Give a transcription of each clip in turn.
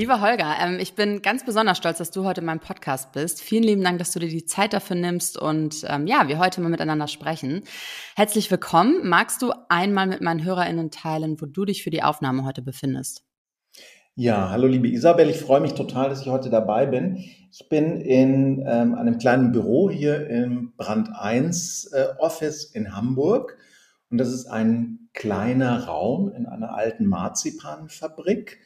Lieber Holger, ähm, ich bin ganz besonders stolz, dass du heute in meinem Podcast bist. Vielen lieben Dank, dass du dir die Zeit dafür nimmst und ähm, ja, wir heute mal miteinander sprechen. Herzlich willkommen. Magst du einmal mit meinen HörerInnen teilen, wo du dich für die Aufnahme heute befindest? Ja, hallo liebe Isabel, ich freue mich total, dass ich heute dabei bin. Ich bin in ähm, einem kleinen Büro hier im Brand 1 äh, Office in Hamburg und das ist ein kleiner Raum in einer alten Marzipanfabrik.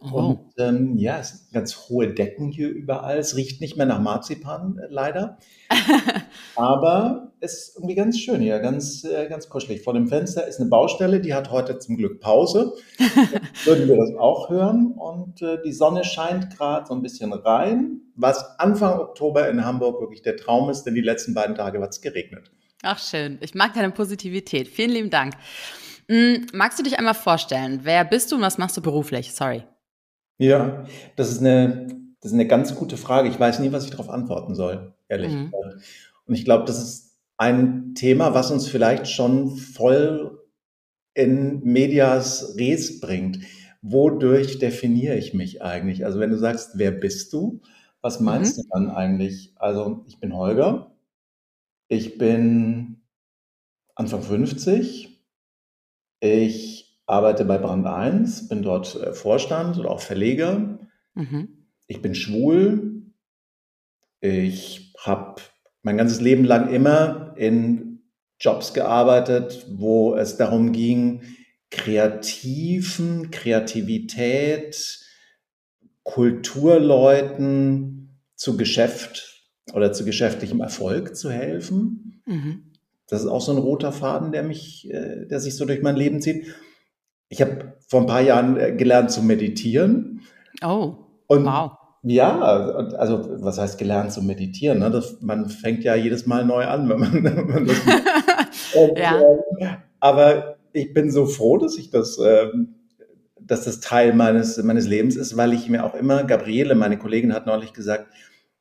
Oh. Und ähm, ja, es sind ganz hohe Decken hier überall. Es riecht nicht mehr nach Marzipan, äh, leider. Aber es ist irgendwie ganz schön hier, ganz, äh, ganz kuschelig. Vor dem Fenster ist eine Baustelle, die hat heute zum Glück Pause. würden wir das auch hören. Und äh, die Sonne scheint gerade so ein bisschen rein, was Anfang Oktober in Hamburg wirklich der Traum ist, denn die letzten beiden Tage hat es geregnet. Ach schön, ich mag deine Positivität. Vielen lieben Dank. Hm, magst du dich einmal vorstellen? Wer bist du und was machst du beruflich? Sorry. Ja, das ist eine, das ist eine ganz gute Frage. Ich weiß nie, was ich darauf antworten soll, ehrlich mhm. Und ich glaube, das ist ein Thema, was uns vielleicht schon voll in Medias Res bringt. Wodurch definiere ich mich eigentlich? Also wenn du sagst, wer bist du? Was meinst mhm. du dann eigentlich? Also ich bin Holger. Ich bin Anfang 50. Ich arbeite bei Brand 1, bin dort äh, Vorstand oder auch Verleger. Mhm. Ich bin schwul. Ich habe mein ganzes Leben lang immer in Jobs gearbeitet, wo es darum ging, Kreativen, Kreativität, Kulturleuten zu Geschäft oder zu geschäftlichem Erfolg zu helfen. Mhm. Das ist auch so ein roter Faden, der mich, äh, der sich so durch mein Leben zieht. Ich habe vor ein paar Jahren äh, gelernt zu meditieren. Oh, und wow. Ja, also was heißt gelernt zu meditieren? Ne? Das, man fängt ja jedes Mal neu an, wenn man, wenn man das und, ja. Äh, aber ich bin so froh, dass ich das, äh, dass das Teil meines, meines Lebens ist, weil ich mir auch immer, Gabriele, meine Kollegin, hat neulich gesagt,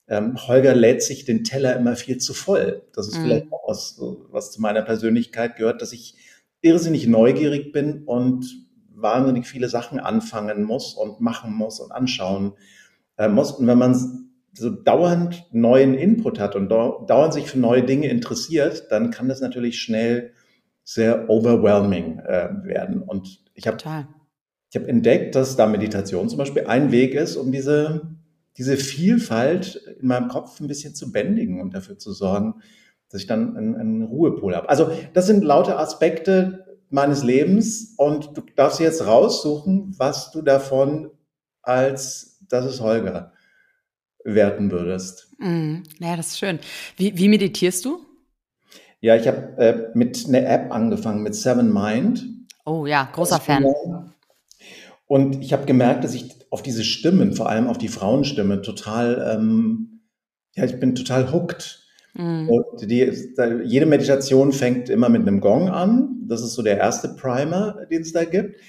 ähm, Holger lädt sich den Teller immer viel zu voll. Das ist mm. vielleicht auch was, was zu meiner Persönlichkeit gehört, dass ich irrsinnig neugierig bin und wahnsinnig viele Sachen anfangen muss und machen muss und anschauen äh, muss. Und wenn man so dauernd neuen Input hat und dauernd sich für neue Dinge interessiert, dann kann das natürlich schnell sehr overwhelming äh, werden. Und ich habe ich entdeckt, dass da Meditation zum Beispiel ein Weg ist, um diese, diese Vielfalt in meinem Kopf ein bisschen zu bändigen und dafür zu sorgen, dass ich dann einen, einen Ruhepol habe. Also das sind lauter Aspekte meines Lebens und du darfst jetzt raussuchen, was du davon als das ist Holger werten würdest. Mm, ja, das ist schön. Wie, wie meditierst du? Ja, ich habe äh, mit einer App angefangen, mit Seven Mind. Oh ja, großer Fan. Und ich habe gemerkt, dass ich auf diese Stimmen, vor allem auf die Frauenstimme, total, ähm, ja, ich bin total hooked. Mhm. Die, jede Meditation fängt immer mit einem Gong an. Das ist so der erste Primer, den es da gibt.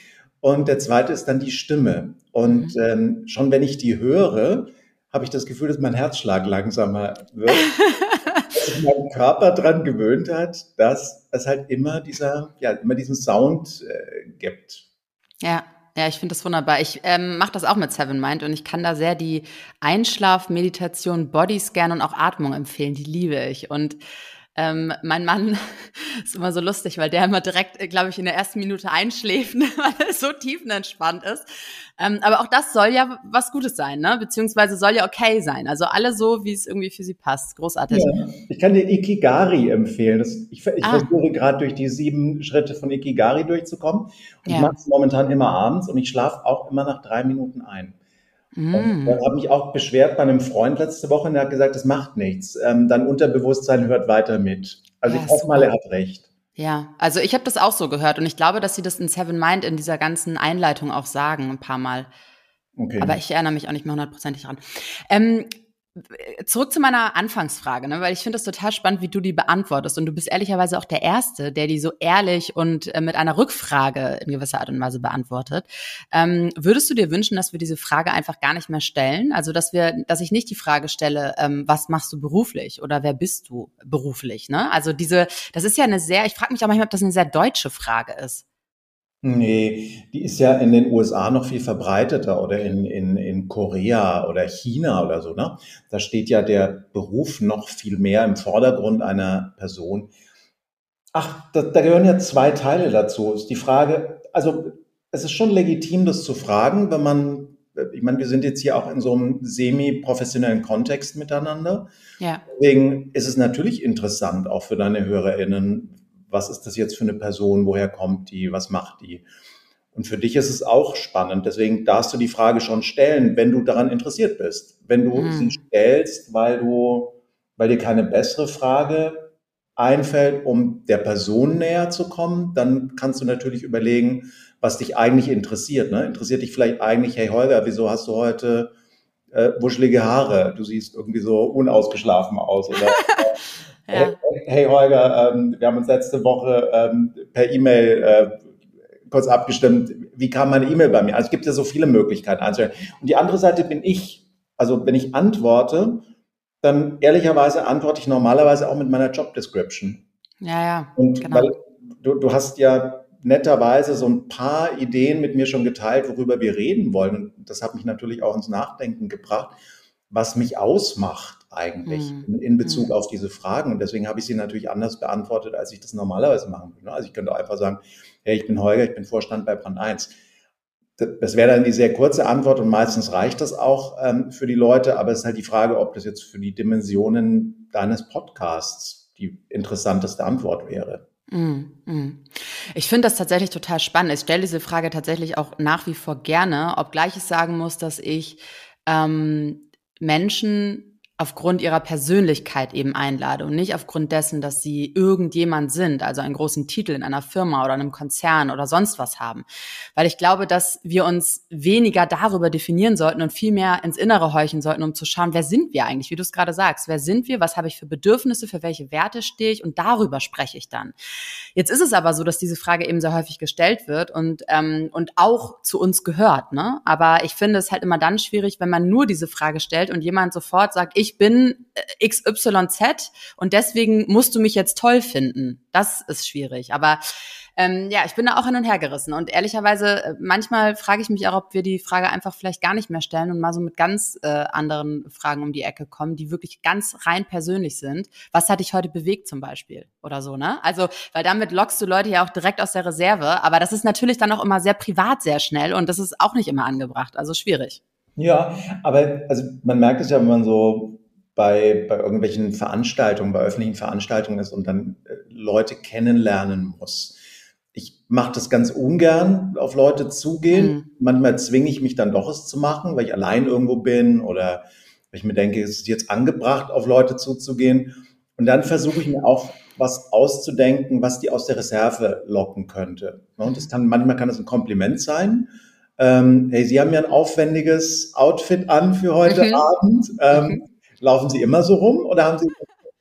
Und der zweite ist dann die Stimme. Und mhm. ähm, schon wenn ich die höre, habe ich das Gefühl, dass mein Herzschlag langsamer wird. dass sich mein Körper daran gewöhnt hat, dass es halt immer dieser, ja, immer diesen Sound äh, gibt. Ja. Ja, ich finde das wunderbar. Ich ähm, mache das auch mit Seven Mind und ich kann da sehr die Einschlaf-Meditation, Bodyscan und auch Atmung empfehlen. Die liebe ich. Und ähm, mein Mann ist immer so lustig, weil der immer direkt, glaube ich, in der ersten Minute einschläft, weil er so tiefenentspannt ist. Ähm, aber auch das soll ja was Gutes sein, ne? Beziehungsweise soll ja okay sein. Also alle so, wie es irgendwie für sie passt. Großartig. Ja, ich kann dir Ikigari empfehlen. Das, ich, ich ah. versuche gerade durch die sieben Schritte von Ikigari durchzukommen. Und ja. ich mache es momentan immer abends und ich schlafe auch immer nach drei Minuten ein. Mm. Und habe mich auch beschwert bei einem Freund letzte Woche und der hat gesagt, das macht nichts. Ähm, dein Unterbewusstsein hört weiter mit. Also ja, ich hoffe mal, er hat recht. Ja, also ich habe das auch so gehört und ich glaube, dass sie das in Seven Mind in dieser ganzen Einleitung auch sagen, ein paar Mal. Okay. Aber ich erinnere mich auch nicht mehr hundertprozentig dran. Ähm, zurück zu meiner Anfangsfrage, ne, weil ich finde es total spannend, wie du die beantwortest. Und du bist ehrlicherweise auch der Erste, der die so ehrlich und äh, mit einer Rückfrage in gewisser Art und Weise beantwortet. Ähm, würdest du dir wünschen, dass wir diese Frage einfach gar nicht mehr stellen? Also, dass wir, dass ich nicht die Frage stelle, ähm, was machst du beruflich oder wer bist du beruflich? Ne? Also diese, das ist ja eine sehr, ich frage mich auch manchmal, ob das eine sehr deutsche Frage ist. Nee, die ist ja in den USA noch viel verbreiteter oder in, in, in Korea oder China oder so. Ne? Da steht ja der Beruf noch viel mehr im Vordergrund einer Person. Ach, da, da gehören ja zwei Teile dazu. Ist die Frage, also es ist schon legitim, das zu fragen, wenn man, ich meine, wir sind jetzt hier auch in so einem semi-professionellen Kontext miteinander. Ja. Deswegen ist es natürlich interessant, auch für deine HörerInnen, was ist das jetzt für eine Person, woher kommt die, was macht die. Und für dich ist es auch spannend. Deswegen darfst du die Frage schon stellen, wenn du daran interessiert bist. Wenn du mhm. sie stellst, weil du, weil dir keine bessere Frage einfällt, um der Person näher zu kommen, dann kannst du natürlich überlegen, was dich eigentlich interessiert. Ne? Interessiert dich vielleicht eigentlich, hey Holger, wieso hast du heute äh, wuschelige Haare? Du siehst irgendwie so unausgeschlafen aus. Oder Ja. Hey, Holger, ähm, wir haben uns letzte Woche ähm, per E-Mail äh, kurz abgestimmt. Wie kam meine E-Mail bei mir? Also es gibt ja so viele Möglichkeiten einzustellen. Und die andere Seite bin ich. Also wenn ich antworte, dann ehrlicherweise antworte ich normalerweise auch mit meiner Job Description. Ja, ja. Und genau. weil du, du hast ja netterweise so ein paar Ideen mit mir schon geteilt, worüber wir reden wollen. Und das hat mich natürlich auch ins Nachdenken gebracht, was mich ausmacht eigentlich mhm. in, in, Bezug mhm. auf diese Fragen. Und deswegen habe ich sie natürlich anders beantwortet, als ich das normalerweise machen würde. Also ich könnte einfach sagen, hey, ich bin Holger, ich bin Vorstand bei Brand 1. Das wäre dann die sehr kurze Antwort und meistens reicht das auch ähm, für die Leute, aber es ist halt die Frage, ob das jetzt für die Dimensionen deines Podcasts die interessanteste Antwort wäre. Mm, mm. Ich finde das tatsächlich total spannend. Ich stelle diese Frage tatsächlich auch nach wie vor gerne, obgleich ich sagen muss, dass ich ähm, Menschen aufgrund ihrer Persönlichkeit eben einlade und nicht aufgrund dessen, dass sie irgendjemand sind, also einen großen Titel in einer Firma oder einem Konzern oder sonst was haben. Weil ich glaube, dass wir uns weniger darüber definieren sollten und viel mehr ins Innere heuchen sollten, um zu schauen, wer sind wir eigentlich, wie du es gerade sagst, wer sind wir, was habe ich für Bedürfnisse, für welche Werte stehe ich und darüber spreche ich dann. Jetzt ist es aber so, dass diese Frage eben sehr häufig gestellt wird und, ähm, und auch zu uns gehört. Ne? Aber ich finde es halt immer dann schwierig, wenn man nur diese Frage stellt und jemand sofort sagt, ich ich bin äh, XYZ und deswegen musst du mich jetzt toll finden. Das ist schwierig. Aber ähm, ja, ich bin da auch hin und her gerissen. Und ehrlicherweise, äh, manchmal frage ich mich auch, ob wir die Frage einfach vielleicht gar nicht mehr stellen und mal so mit ganz äh, anderen Fragen um die Ecke kommen, die wirklich ganz rein persönlich sind. Was hat dich heute bewegt zum Beispiel? Oder so, ne? Also, weil damit lockst du Leute ja auch direkt aus der Reserve. Aber das ist natürlich dann auch immer sehr privat, sehr schnell und das ist auch nicht immer angebracht. Also schwierig. Ja, aber also man merkt es ja, wenn man so bei, bei irgendwelchen Veranstaltungen, bei öffentlichen Veranstaltungen ist und dann äh, Leute kennenlernen muss. Ich mache das ganz ungern, auf Leute zugehen. Mhm. Manchmal zwinge ich mich dann doch, es zu machen, weil ich allein irgendwo bin oder weil ich mir denke, es ist jetzt angebracht, auf Leute zuzugehen. Und dann versuche ich mir auch was auszudenken, was die aus der Reserve locken könnte. Und das kann, manchmal kann es ein Kompliment sein. Ähm, hey, Sie haben ja ein aufwendiges Outfit an für heute mhm. Abend. Ähm, mhm. Laufen Sie immer so rum oder haben Sie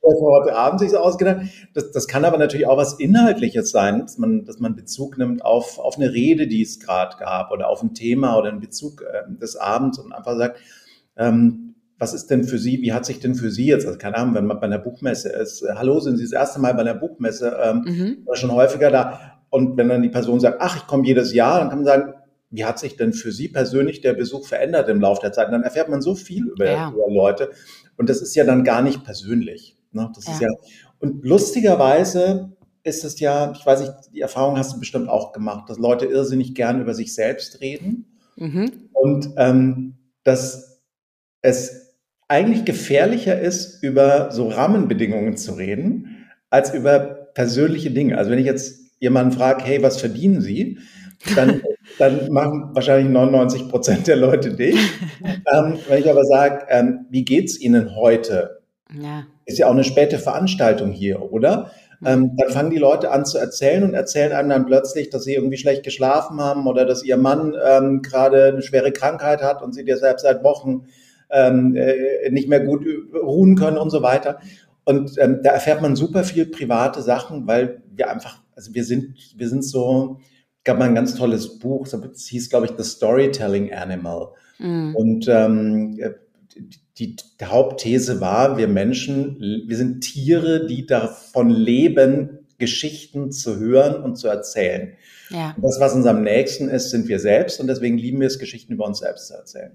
heute Abend sich so ausgedacht? Das, das kann aber natürlich auch was Inhaltliches sein, dass man, dass man Bezug nimmt auf, auf eine Rede, die es gerade gab oder auf ein Thema oder einen Bezug äh, des Abends und einfach sagt, ähm, was ist denn für Sie, wie hat sich denn für Sie jetzt, also keine Ahnung, wenn man bei einer Buchmesse ist, äh, hallo, sind Sie das erste Mal bei einer Buchmesse ähm, mhm. oder schon häufiger da? Und wenn dann die Person sagt, ach, ich komme jedes Jahr, dann kann man sagen, wie hat sich denn für Sie persönlich der Besuch verändert im Laufe der Zeit? Und dann erfährt man so viel über, ja. über Leute. Und das ist ja dann gar nicht persönlich. Ne? Das ja. ist ja, und lustigerweise ist es ja, ich weiß nicht, die Erfahrung hast du bestimmt auch gemacht, dass Leute irrsinnig gern über sich selbst reden. Mhm. Und ähm, dass es eigentlich gefährlicher ist, über so Rahmenbedingungen zu reden, als über persönliche Dinge. Also wenn ich jetzt jemanden frage, hey, was verdienen Sie? Dann dann machen wahrscheinlich 99 Prozent der Leute dich. ähm, wenn ich aber sage, ähm, wie geht's Ihnen heute? Ja. Ist ja auch eine späte Veranstaltung hier, oder? Ähm, dann fangen die Leute an zu erzählen und erzählen einem dann plötzlich, dass sie irgendwie schlecht geschlafen haben oder dass ihr Mann ähm, gerade eine schwere Krankheit hat und sie dir selbst seit Wochen ähm, äh, nicht mehr gut ruhen können und so weiter. Und ähm, da erfährt man super viel private Sachen, weil wir einfach, also wir sind, wir sind so, gab mal ein ganz tolles Buch, es hieß, glaube ich, The Storytelling Animal. Mhm. Und ähm, die, die Hauptthese war, wir Menschen, wir sind Tiere, die davon leben, Geschichten zu hören und zu erzählen. Ja. Und das, was uns am nächsten ist, sind wir selbst und deswegen lieben wir es, Geschichten über uns selbst zu erzählen.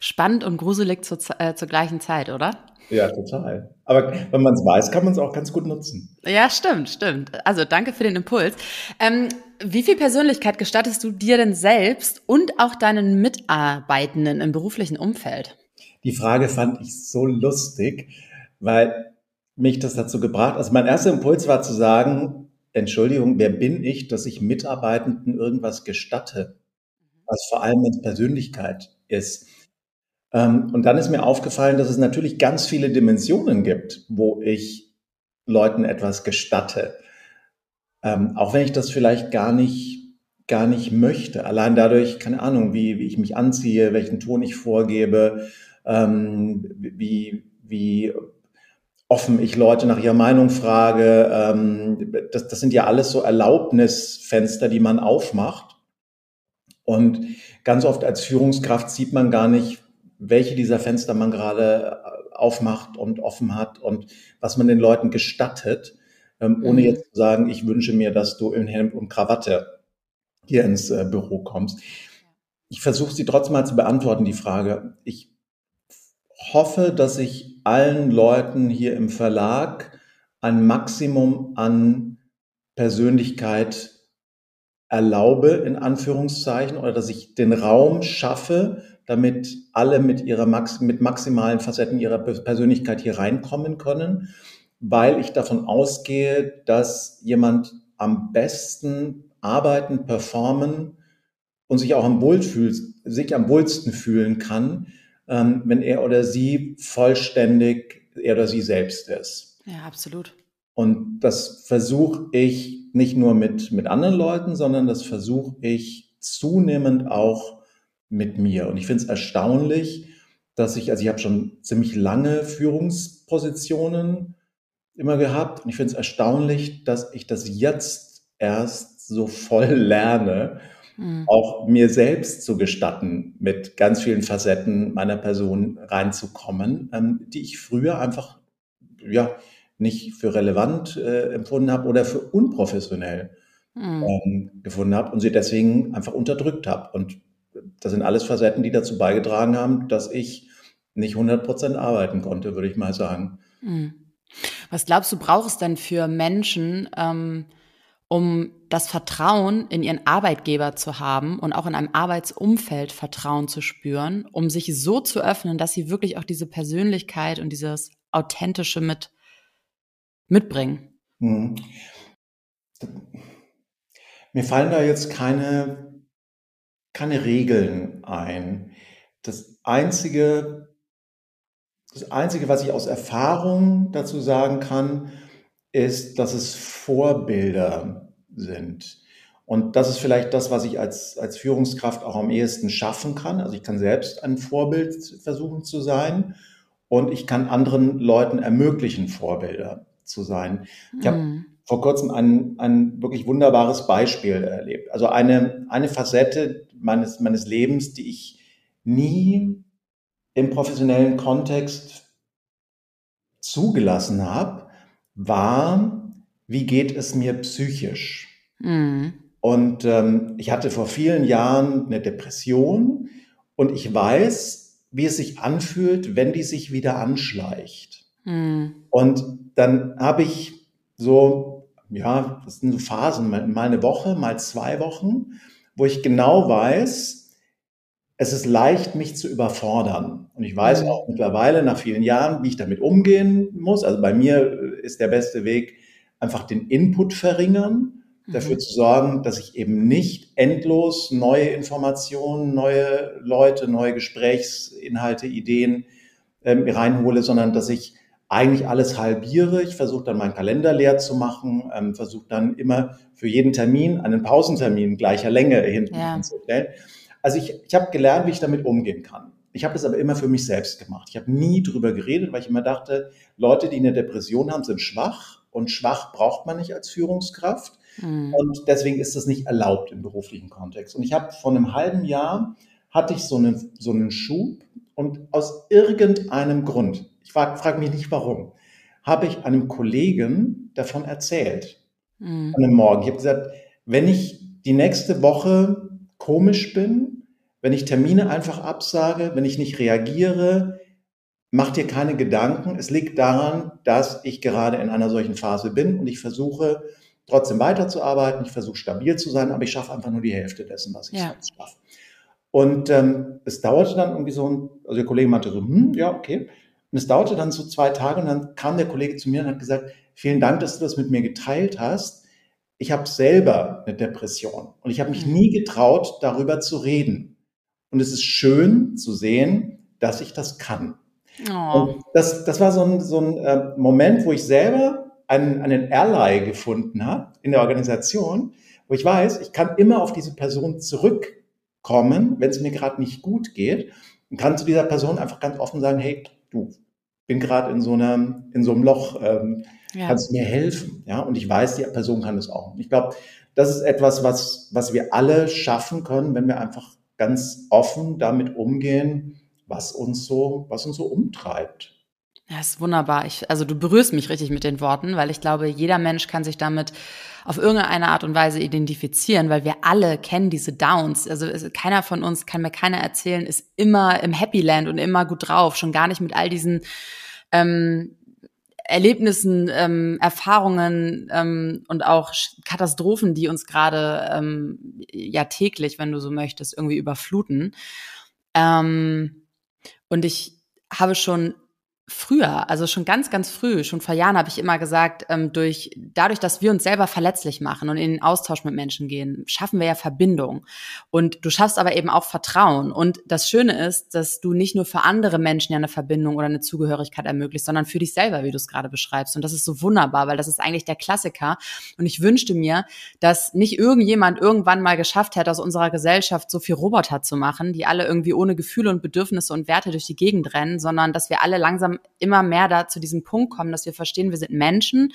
Spannend und gruselig zur, äh, zur gleichen Zeit, oder? Ja, total. Aber wenn man es weiß, kann man es auch ganz gut nutzen. Ja, stimmt, stimmt. Also danke für den Impuls. Ähm, wie viel Persönlichkeit gestattest du dir denn selbst und auch deinen Mitarbeitenden im beruflichen Umfeld? Die Frage fand ich so lustig, weil mich das dazu gebracht, also mein erster Impuls war zu sagen, Entschuldigung, wer bin ich, dass ich Mitarbeitenden irgendwas gestatte, was vor allem mit Persönlichkeit ist. Ähm, und dann ist mir aufgefallen, dass es natürlich ganz viele Dimensionen gibt, wo ich Leuten etwas gestatte. Ähm, auch wenn ich das vielleicht gar nicht, gar nicht möchte. Allein dadurch, keine Ahnung, wie, wie ich mich anziehe, welchen Ton ich vorgebe, ähm, wie, wie offen ich Leute nach ihrer Meinung frage. Ähm, das, das sind ja alles so Erlaubnisfenster, die man aufmacht. Und ganz oft als Führungskraft sieht man gar nicht, welche dieser Fenster man gerade äh, aufmacht und offen hat und was man den Leuten gestattet, ähm, ohne mhm. jetzt zu sagen, ich wünsche mir, dass du in Hemd und Krawatte hier ins äh, Büro kommst. Ich versuche sie trotzdem mal zu beantworten, die Frage. Ich hoffe, dass ich allen Leuten hier im Verlag ein Maximum an Persönlichkeit erlaube, in Anführungszeichen, oder dass ich den Raum schaffe, damit alle mit ihrer Max mit maximalen Facetten ihrer Persönlichkeit hier reinkommen können, weil ich davon ausgehe, dass jemand am besten arbeiten, performen und sich auch am wohl fühlt, sich am wohlsten fühlen kann, ähm, wenn er oder sie vollständig er oder sie selbst ist. Ja, absolut. Und das versuche ich nicht nur mit, mit anderen Leuten, sondern das versuche ich zunehmend auch mit mir. Und ich finde es erstaunlich, dass ich, also ich habe schon ziemlich lange Führungspositionen immer gehabt und ich finde es erstaunlich, dass ich das jetzt erst so voll lerne, mhm. auch mir selbst zu gestatten, mit ganz vielen Facetten meiner Person reinzukommen, ähm, die ich früher einfach ja nicht für relevant äh, empfunden habe oder für unprofessionell mhm. ähm, gefunden habe und sie deswegen einfach unterdrückt habe. Und das sind alles Facetten, die dazu beigetragen haben, dass ich nicht 100 Prozent arbeiten konnte, würde ich mal sagen. Hm. Was glaubst du, braucht es denn für Menschen, ähm, um das Vertrauen in ihren Arbeitgeber zu haben und auch in einem Arbeitsumfeld Vertrauen zu spüren, um sich so zu öffnen, dass sie wirklich auch diese Persönlichkeit und dieses Authentische mit mitbringen? Hm. Mir fallen da jetzt keine keine Regeln ein. Das einzige, das einzige, was ich aus Erfahrung dazu sagen kann, ist, dass es Vorbilder sind. Und das ist vielleicht das, was ich als, als Führungskraft auch am ehesten schaffen kann. Also ich kann selbst ein Vorbild versuchen zu sein und ich kann anderen Leuten ermöglichen, Vorbilder zu sein. Ich habe mhm vor kurzem ein, ein wirklich wunderbares Beispiel erlebt. Also eine, eine Facette meines, meines Lebens, die ich nie im professionellen Kontext zugelassen habe, war, wie geht es mir psychisch? Mhm. Und ähm, ich hatte vor vielen Jahren eine Depression und ich weiß, wie es sich anfühlt, wenn die sich wieder anschleicht. Mhm. Und dann habe ich so ja, das sind so Phasen, mal eine Woche, mal zwei Wochen, wo ich genau weiß, es ist leicht, mich zu überfordern. Und ich weiß mhm. auch mittlerweile nach vielen Jahren, wie ich damit umgehen muss. Also bei mir ist der beste Weg, einfach den Input verringern, mhm. dafür zu sorgen, dass ich eben nicht endlos neue Informationen, neue Leute, neue Gesprächsinhalte, Ideen ähm, reinhole, sondern dass ich eigentlich alles halbiere. Ich versuche dann meinen Kalender leer zu machen, ähm, versuche dann immer für jeden Termin einen Pausentermin gleicher Länge hinten ja. anzustellen. Also ich, ich habe gelernt, wie ich damit umgehen kann. Ich habe das aber immer für mich selbst gemacht. Ich habe nie drüber geredet, weil ich immer dachte, Leute, die eine Depression haben, sind schwach und schwach braucht man nicht als Führungskraft. Mhm. Und deswegen ist das nicht erlaubt im beruflichen Kontext. Und ich habe vor einem halben Jahr hatte ich so einen, so einen Schub und aus irgendeinem Grund, ich frage frag mich nicht warum, habe ich einem Kollegen davon erzählt. Mhm. An einem Morgen. Ich habe gesagt, wenn ich die nächste Woche komisch bin, wenn ich Termine einfach absage, wenn ich nicht reagiere, mach dir keine Gedanken. Es liegt daran, dass ich gerade in einer solchen Phase bin und ich versuche trotzdem weiterzuarbeiten. Ich versuche stabil zu sein, aber ich schaffe einfach nur die Hälfte dessen, was ich ja. sonst schaffe. Und ähm, es dauerte dann irgendwie so ein, also der Kollege meinte so, hm, ja, okay. Und es dauerte dann so zwei Tage und dann kam der Kollege zu mir und hat gesagt, vielen Dank, dass du das mit mir geteilt hast. Ich habe selber eine Depression und ich habe mich mhm. nie getraut, darüber zu reden. Und es ist schön zu sehen, dass ich das kann. Oh. Und das, das war so ein, so ein äh, Moment, wo ich selber einen, einen Ally gefunden habe in der Organisation, wo ich weiß, ich kann immer auf diese Person zurückkommen, wenn es mir gerade nicht gut geht und kann zu dieser Person einfach ganz offen sagen, hey, du, bin gerade in so einem, in so einem Loch, ähm, ja. kannst du mir helfen? Ja, und ich weiß, die Person kann das auch. Ich glaube, das ist etwas, was, was wir alle schaffen können, wenn wir einfach ganz offen damit umgehen, was uns so, was uns so umtreibt. Ja, ist wunderbar. Ich, also du berührst mich richtig mit den Worten, weil ich glaube, jeder Mensch kann sich damit auf irgendeine Art und Weise identifizieren, weil wir alle kennen diese Downs. Also keiner von uns kann mir keiner erzählen, ist immer im Happy Land und immer gut drauf, schon gar nicht mit all diesen ähm, Erlebnissen, ähm, Erfahrungen ähm, und auch Katastrophen, die uns gerade ähm, ja täglich, wenn du so möchtest, irgendwie überfluten. Ähm, und ich habe schon früher, also schon ganz, ganz früh, schon vor Jahren habe ich immer gesagt, ähm, durch, dadurch, dass wir uns selber verletzlich machen und in den Austausch mit Menschen gehen, schaffen wir ja Verbindung. Und du schaffst aber eben auch Vertrauen. Und das Schöne ist, dass du nicht nur für andere Menschen ja eine Verbindung oder eine Zugehörigkeit ermöglicht, sondern für dich selber, wie du es gerade beschreibst. Und das ist so wunderbar, weil das ist eigentlich der Klassiker. Und ich wünschte mir, dass nicht irgendjemand irgendwann mal geschafft hätte, aus unserer Gesellschaft so viel Roboter zu machen, die alle irgendwie ohne Gefühle und Bedürfnisse und Werte durch die Gegend rennen, sondern dass wir alle langsam immer mehr da zu diesem Punkt kommen, dass wir verstehen, wir sind Menschen.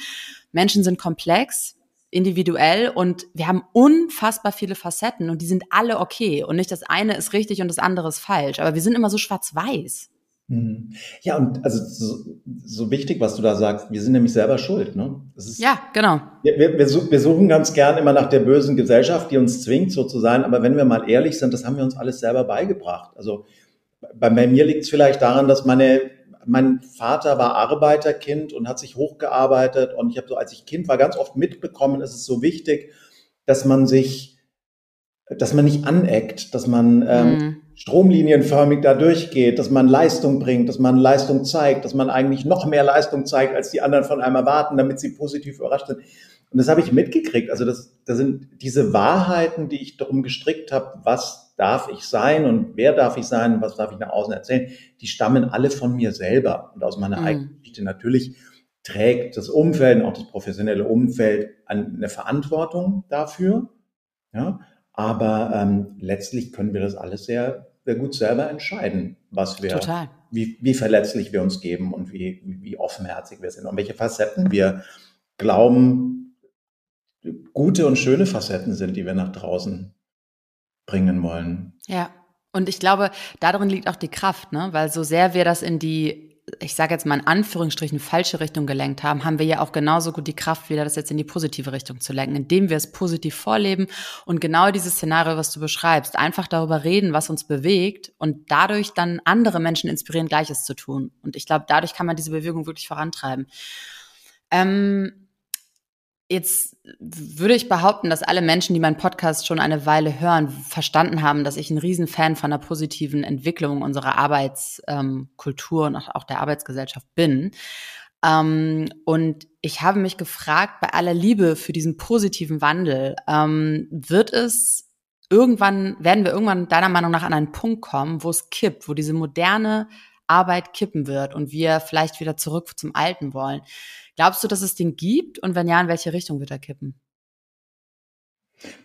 Menschen sind komplex, individuell und wir haben unfassbar viele Facetten und die sind alle okay. Und nicht das eine ist richtig und das andere ist falsch. Aber wir sind immer so schwarz-weiß. Mhm. Ja, und also so, so, wichtig, was du da sagst, wir sind nämlich selber schuld. Ne? Ist, ja, genau. Wir, wir, wir, suchen ganz gern immer nach der bösen Gesellschaft, die uns zwingt, so zu sein. Aber wenn wir mal ehrlich sind, das haben wir uns alles selber beigebracht. Also bei, bei mir liegt es vielleicht daran, dass meine mein Vater war Arbeiterkind und hat sich hochgearbeitet und ich habe so, als ich Kind war, ganz oft mitbekommen, es ist so wichtig, dass man sich, dass man nicht aneckt, dass man ähm, mhm. stromlinienförmig da durchgeht, dass man Leistung bringt, dass man Leistung zeigt, dass man eigentlich noch mehr Leistung zeigt, als die anderen von einem erwarten, damit sie positiv überrascht sind. Und das habe ich mitgekriegt. Also das, das sind diese Wahrheiten, die ich darum gestrickt habe, was darf ich sein und wer darf ich sein und was darf ich nach außen erzählen, die stammen alle von mir selber und aus meiner mhm. eigenen Geschichte. Natürlich trägt das Umfeld, auch das professionelle Umfeld eine Verantwortung dafür. Ja, aber ähm, letztlich können wir das alles sehr, sehr gut selber entscheiden, was wir, Total. Wie, wie verletzlich wir uns geben und wie, wie offenherzig wir sind und welche Facetten wir glauben, gute und schöne Facetten sind, die wir nach draußen bringen wollen. Ja. Und ich glaube, darin liegt auch die Kraft, ne? Weil so sehr wir das in die, ich sage jetzt mal in Anführungsstrichen, falsche Richtung gelenkt haben, haben wir ja auch genauso gut die Kraft, wieder das jetzt in die positive Richtung zu lenken, indem wir es positiv vorleben und genau dieses Szenario, was du beschreibst, einfach darüber reden, was uns bewegt und dadurch dann andere Menschen inspirieren, Gleiches zu tun. Und ich glaube, dadurch kann man diese Bewegung wirklich vorantreiben. Ähm, Jetzt würde ich behaupten, dass alle Menschen, die meinen Podcast schon eine Weile hören, verstanden haben, dass ich ein Riesenfan von einer positiven Entwicklung unserer Arbeitskultur und auch der Arbeitsgesellschaft bin. Ähm, und ich habe mich gefragt, bei aller Liebe für diesen positiven Wandel, ähm, wird es irgendwann, werden wir irgendwann deiner Meinung nach an einen Punkt kommen, wo es kippt, wo diese moderne Arbeit kippen wird und wir vielleicht wieder zurück zum Alten wollen. Glaubst du, dass es den gibt? Und wenn ja, in welche Richtung wird er kippen?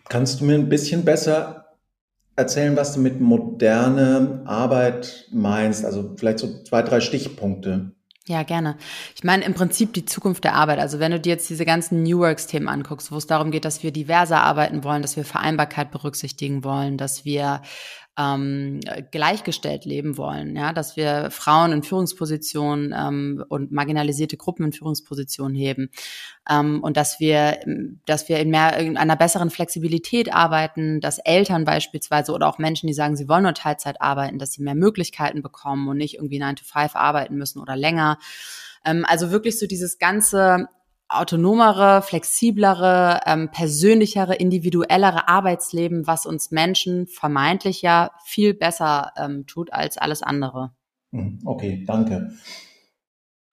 Kannst du mir ein bisschen besser erzählen, was du mit moderne Arbeit meinst? Also vielleicht so zwei, drei Stichpunkte. Ja, gerne. Ich meine im Prinzip die Zukunft der Arbeit. Also wenn du dir jetzt diese ganzen New Works-Themen anguckst, wo es darum geht, dass wir diverser arbeiten wollen, dass wir Vereinbarkeit berücksichtigen wollen, dass wir ähm, gleichgestellt leben wollen, ja, dass wir Frauen in Führungspositionen ähm, und marginalisierte Gruppen in Führungspositionen heben ähm, und dass wir, dass wir in mehr in einer besseren Flexibilität arbeiten, dass Eltern beispielsweise oder auch Menschen, die sagen, sie wollen nur Teilzeit arbeiten, dass sie mehr Möglichkeiten bekommen und nicht irgendwie 9 to 5 arbeiten müssen oder länger. Ähm, also wirklich so dieses ganze autonomere, flexiblere, ähm, persönlichere, individuellere Arbeitsleben, was uns Menschen vermeintlich ja viel besser ähm, tut als alles andere. Hm, okay, danke.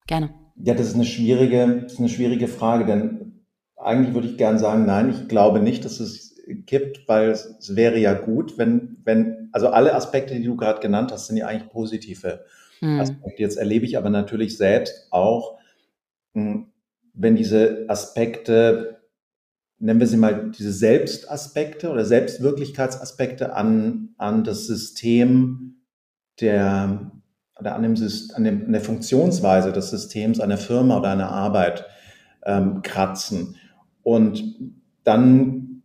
Gerne. Ja, das ist eine schwierige, das ist eine schwierige Frage, denn eigentlich würde ich gern sagen, nein, ich glaube nicht, dass es kippt, weil es, wäre ja gut, wenn, wenn, also alle Aspekte, die du gerade genannt hast, sind ja eigentlich positive hm. Aspekte. Jetzt erlebe ich aber natürlich selbst auch, hm, wenn diese Aspekte, nennen wir sie mal, diese Selbstaspekte oder Selbstwirklichkeitsaspekte an, an das System der, oder an, dem, an, dem, an der Funktionsweise des Systems einer Firma oder einer Arbeit ähm, kratzen. Und dann,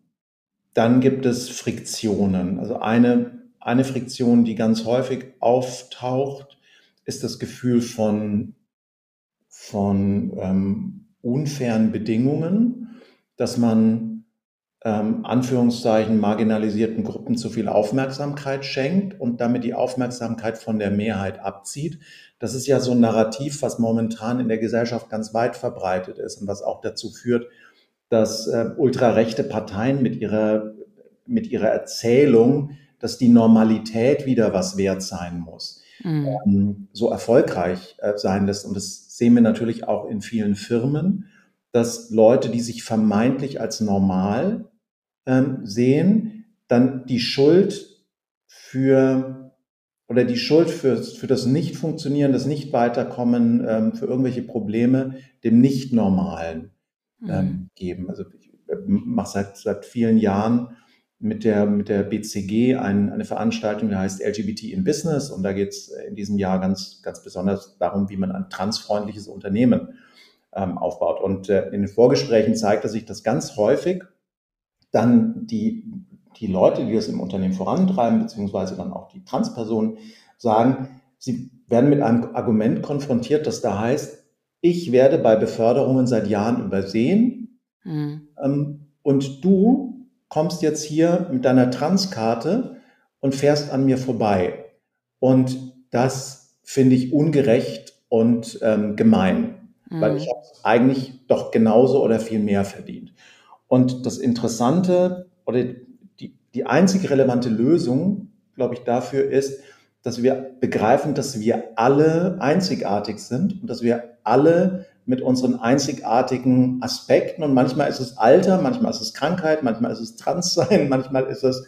dann gibt es Friktionen. Also eine, eine Friktion, die ganz häufig auftaucht, ist das Gefühl von, von ähm, unfairen Bedingungen, dass man ähm, Anführungszeichen marginalisierten Gruppen zu viel Aufmerksamkeit schenkt und damit die Aufmerksamkeit von der Mehrheit abzieht. Das ist ja so ein Narrativ, was momentan in der Gesellschaft ganz weit verbreitet ist und was auch dazu führt, dass äh, ultrarechte Parteien mit ihrer, mit ihrer Erzählung, dass die Normalität wieder was wert sein muss, mhm. ähm, so erfolgreich äh, sein lässt. Und das sehen wir natürlich auch in vielen Firmen, dass Leute, die sich vermeintlich als normal ähm, sehen, dann die Schuld für oder die Schuld für, für das Nicht-Funktionieren, das Nicht-Weiterkommen, ähm, für irgendwelche Probleme dem Nicht-Normalen mhm. geben. Also ich äh, mache seit, seit vielen Jahren mit der, mit der BCG ein, eine Veranstaltung, die heißt LGBT in Business. Und da geht es in diesem Jahr ganz, ganz besonders darum, wie man ein transfreundliches Unternehmen ähm, aufbaut. Und äh, in den Vorgesprächen zeigte sich das ganz häufig dann die, die Leute, die das im Unternehmen vorantreiben, beziehungsweise dann auch die Transpersonen, sagen, sie werden mit einem Argument konfrontiert, das da heißt, ich werde bei Beförderungen seit Jahren übersehen mhm. ähm, und du kommst jetzt hier mit deiner Transkarte und fährst an mir vorbei. Und das finde ich ungerecht und ähm, gemein, mhm. weil ich habe eigentlich doch genauso oder viel mehr verdient. Und das Interessante oder die, die einzig relevante Lösung, glaube ich, dafür ist, dass wir begreifen, dass wir alle einzigartig sind und dass wir alle mit unseren einzigartigen Aspekten. Und manchmal ist es Alter, manchmal ist es Krankheit, manchmal ist es Transsein, manchmal ist es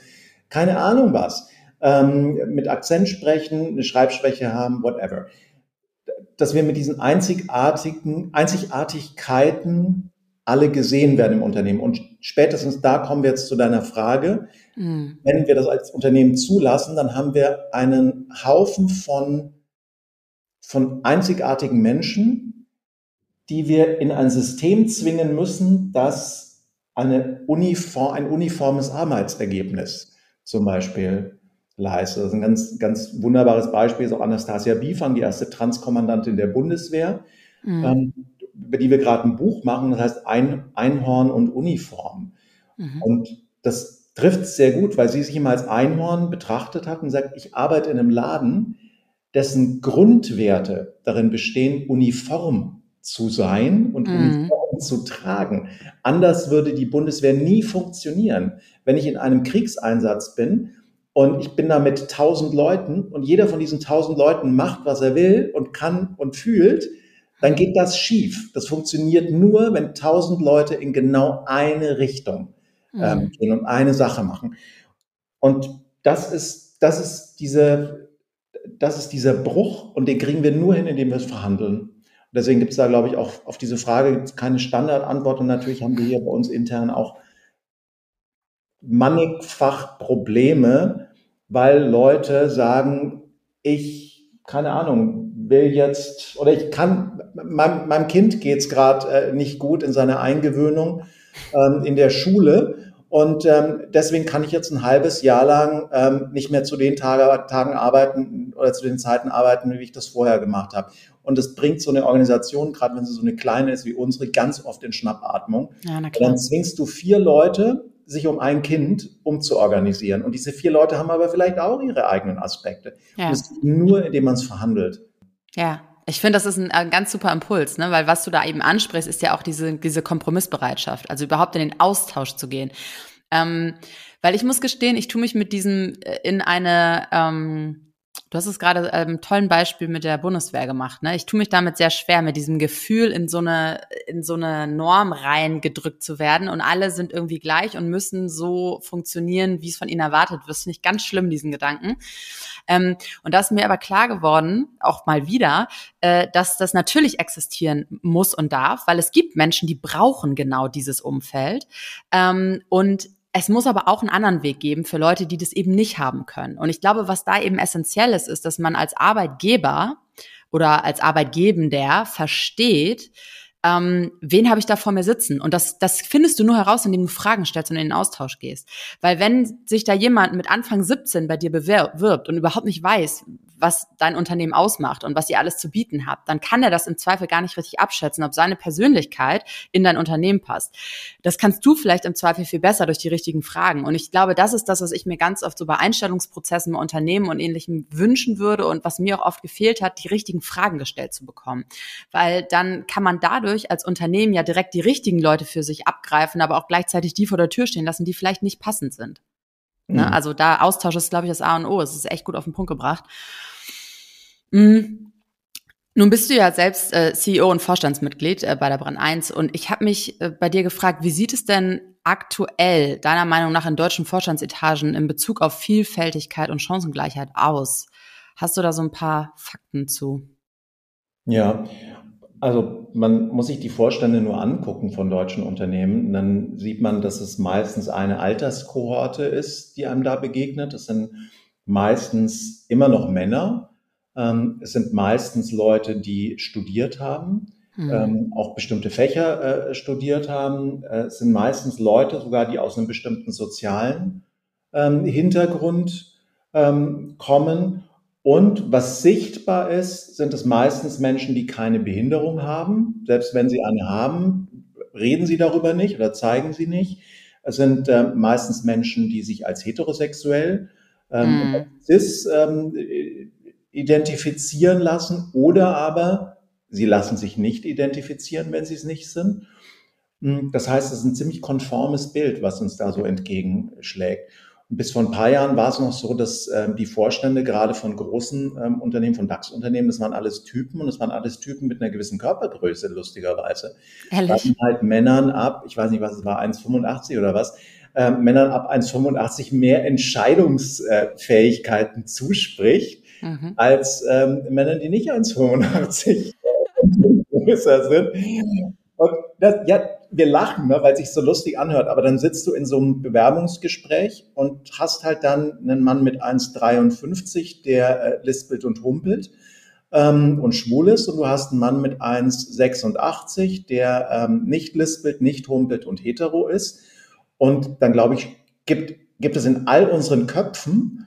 keine Ahnung was. Ähm, mit Akzent sprechen, eine Schreibschwäche haben, whatever. Dass wir mit diesen einzigartigen, Einzigartigkeiten alle gesehen werden im Unternehmen. Und spätestens da kommen wir jetzt zu deiner Frage. Mhm. Wenn wir das als Unternehmen zulassen, dann haben wir einen Haufen von, von einzigartigen Menschen, die wir in ein System zwingen müssen, das eine uniform, ein uniformes Arbeitsergebnis zum Beispiel leistet. Das ist ein ganz, ganz wunderbares Beispiel ist auch Anastasia Biefang, die erste Transkommandantin der Bundeswehr, mhm. ähm, über die wir gerade ein Buch machen, das heißt ein, Einhorn und Uniform. Mhm. Und das trifft sehr gut, weil sie sich immer als Einhorn betrachtet hat und sagt, ich arbeite in einem Laden, dessen Grundwerte darin bestehen, uniform zu sein und mhm. Uniformen zu tragen. Anders würde die Bundeswehr nie funktionieren. Wenn ich in einem Kriegseinsatz bin und ich bin da mit tausend Leuten und jeder von diesen tausend Leuten macht, was er will und kann und fühlt, dann geht das schief. Das funktioniert nur, wenn tausend Leute in genau eine Richtung ähm, mhm. gehen und eine Sache machen. Und das ist, das ist diese, das ist dieser Bruch und den kriegen wir nur hin, indem wir es verhandeln. Deswegen gibt es da, glaube ich, auch auf diese Frage keine Standardantwort und natürlich haben wir hier bei uns intern auch mannigfach Probleme, weil Leute sagen, ich, keine Ahnung, will jetzt oder ich kann, meinem, meinem Kind geht's es gerade äh, nicht gut in seiner Eingewöhnung ähm, in der Schule. Und ähm, deswegen kann ich jetzt ein halbes Jahr lang ähm, nicht mehr zu den Tage, Tagen arbeiten oder zu den Zeiten arbeiten, wie ich das vorher gemacht habe. Und das bringt so eine Organisation, gerade wenn sie so eine kleine ist wie unsere, ganz oft in Schnappatmung. Ja, na klar. Dann zwingst du vier Leute, sich um ein Kind umzuorganisieren. Und diese vier Leute haben aber vielleicht auch ihre eigenen Aspekte. Ja. Und geht nur, indem man es verhandelt. Ja, ich finde, das ist ein, ein, ganz super Impuls, ne? weil was du da eben ansprichst, ist ja auch diese, diese Kompromissbereitschaft, also überhaupt in den Austausch zu gehen. Ähm, weil ich muss gestehen, ich tue mich mit diesem äh, in eine, ähm, Du hast es gerade ähm, tollen Beispiel mit der Bundeswehr gemacht. Ne? Ich tue mich damit sehr schwer, mit diesem Gefühl in so eine in so eine Norm reingedrückt zu werden und alle sind irgendwie gleich und müssen so funktionieren, wie es von ihnen erwartet wird. Finde ich ganz schlimm, diesen Gedanken. Ähm, und da ist mir aber klar geworden, auch mal wieder, äh, dass das natürlich existieren muss und darf, weil es gibt Menschen, die brauchen genau dieses Umfeld. Ähm, und es muss aber auch einen anderen Weg geben für Leute, die das eben nicht haben können. Und ich glaube, was da eben essentiell ist, ist, dass man als Arbeitgeber oder als Arbeitgebender versteht, ähm, wen habe ich da vor mir sitzen? Und das, das findest du nur heraus, indem du Fragen stellst und in den Austausch gehst. Weil wenn sich da jemand mit Anfang 17 bei dir bewirbt und überhaupt nicht weiß, was dein Unternehmen ausmacht und was ihr alles zu bieten habt, dann kann er das im Zweifel gar nicht richtig abschätzen, ob seine Persönlichkeit in dein Unternehmen passt. Das kannst du vielleicht im Zweifel viel besser durch die richtigen Fragen. Und ich glaube, das ist das, was ich mir ganz oft so bei Einstellungsprozessen im Unternehmen und ähnlichem wünschen würde und was mir auch oft gefehlt hat, die richtigen Fragen gestellt zu bekommen. Weil dann kann man dadurch als Unternehmen ja direkt die richtigen Leute für sich abgreifen, aber auch gleichzeitig die vor der Tür stehen lassen, die vielleicht nicht passend sind. Ne? Mhm. Also da Austausch ist, glaube ich, das A und O. Es ist echt gut auf den Punkt gebracht. Mhm. Nun bist du ja selbst äh, CEO und Vorstandsmitglied äh, bei der Brand 1 und ich habe mich äh, bei dir gefragt, wie sieht es denn aktuell deiner Meinung nach in deutschen Vorstandsetagen in Bezug auf Vielfältigkeit und Chancengleichheit aus? Hast du da so ein paar Fakten zu? Ja, also man muss sich die Vorstände nur angucken von deutschen Unternehmen, dann sieht man, dass es meistens eine Alterskohorte ist, die einem da begegnet. Es sind meistens immer noch Männer, ähm, es sind meistens Leute, die studiert haben, mhm. ähm, auch bestimmte Fächer äh, studiert haben. Äh, es sind meistens Leute sogar, die aus einem bestimmten sozialen ähm, Hintergrund ähm, kommen. Und was sichtbar ist, sind es meistens Menschen, die keine Behinderung haben. Selbst wenn sie eine haben, reden sie darüber nicht oder zeigen sie nicht. Es sind äh, meistens Menschen, die sich als heterosexuell ähm, mm. cis ähm, identifizieren lassen oder aber sie lassen sich nicht identifizieren, wenn sie es nicht sind. Hm, das heißt, es ist ein ziemlich konformes Bild, was uns da so entgegenschlägt. Und bis vor ein paar Jahren war es noch so, dass ähm, die Vorstände gerade von großen ähm, Unternehmen, von DAX-Unternehmen, das waren alles Typen und das waren alles Typen mit einer gewissen Körpergröße, lustigerweise. Ehrlich? halt Männern ab, ich weiß nicht, was es war, 1,85 oder was, äh, Männern ab 1,85 mehr Entscheidungsfähigkeiten zuspricht mhm. als ähm, Männer, die nicht 1,85 größer sind. Und das, ja, wir lachen, ne, weil es sich so lustig anhört, aber dann sitzt du in so einem Bewerbungsgespräch und hast halt dann einen Mann mit 1,53, der äh, lispelt und humpelt ähm, und schwul ist und du hast einen Mann mit 1,86, der ähm, nicht lispelt, nicht humpelt und hetero ist. Und dann glaube ich, gibt, gibt es in all unseren Köpfen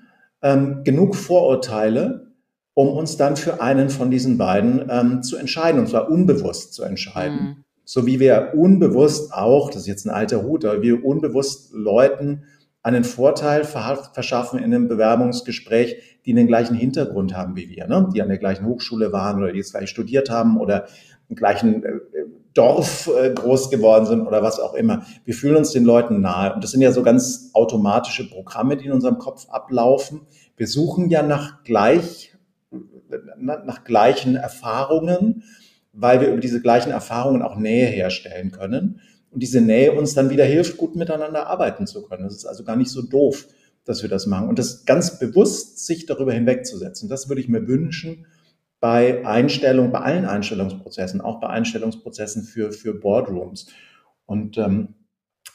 ähm, genug Vorurteile, um uns dann für einen von diesen beiden ähm, zu entscheiden, und zwar unbewusst zu entscheiden. Mhm. So wie wir unbewusst auch, das ist jetzt ein alter Hut, aber wir unbewusst Leuten einen Vorteil verschaffen in einem Bewerbungsgespräch, die den gleichen Hintergrund haben wie wir, ne? die an der gleichen Hochschule waren oder die es gleich studiert haben oder im gleichen äh, Dorf äh, groß geworden sind oder was auch immer. Wir fühlen uns den Leuten nahe. Und das sind ja so ganz automatische Programme, die in unserem Kopf ablaufen. Wir suchen ja nach gleich, nach gleichen Erfahrungen, weil wir über diese gleichen Erfahrungen auch Nähe herstellen können. Und diese Nähe uns dann wieder hilft, gut miteinander arbeiten zu können. Das ist also gar nicht so doof. dass wir das machen. Und das ganz bewusst sich darüber hinwegzusetzen, das würde ich mir wünschen bei Einstellung, bei allen Einstellungsprozessen, auch bei Einstellungsprozessen für, für Boardrooms. Und ähm,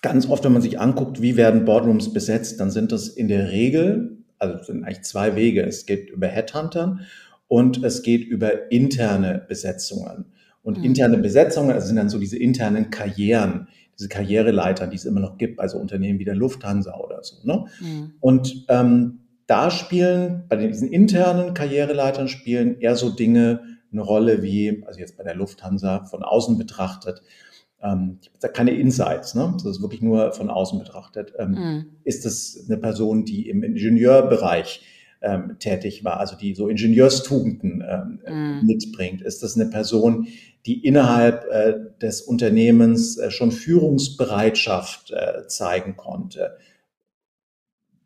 ganz oft, wenn man sich anguckt, wie werden Boardrooms besetzt, dann sind das in der Regel, also sind eigentlich zwei Wege. Es geht über Headhuntern und es geht über interne Besetzungen. Und mhm. interne Besetzungen, also sind dann so diese internen Karrieren, diese Karriereleiter, die es immer noch gibt bei so Unternehmen wie der Lufthansa oder so. Ne? Mhm. Und ähm, da spielen, bei diesen internen Karriereleitern spielen eher so Dinge eine Rolle wie, also jetzt bei der Lufthansa von außen betrachtet, ähm, ich habe da keine Insights, ne? das ist wirklich nur von außen betrachtet. Ähm, mhm. Ist es eine Person, die im Ingenieurbereich ähm, tätig war, also die so Ingenieurstugenden ähm, mhm. mitbringt? Ist das eine Person, die innerhalb äh, des Unternehmens äh, schon Führungsbereitschaft äh, zeigen konnte?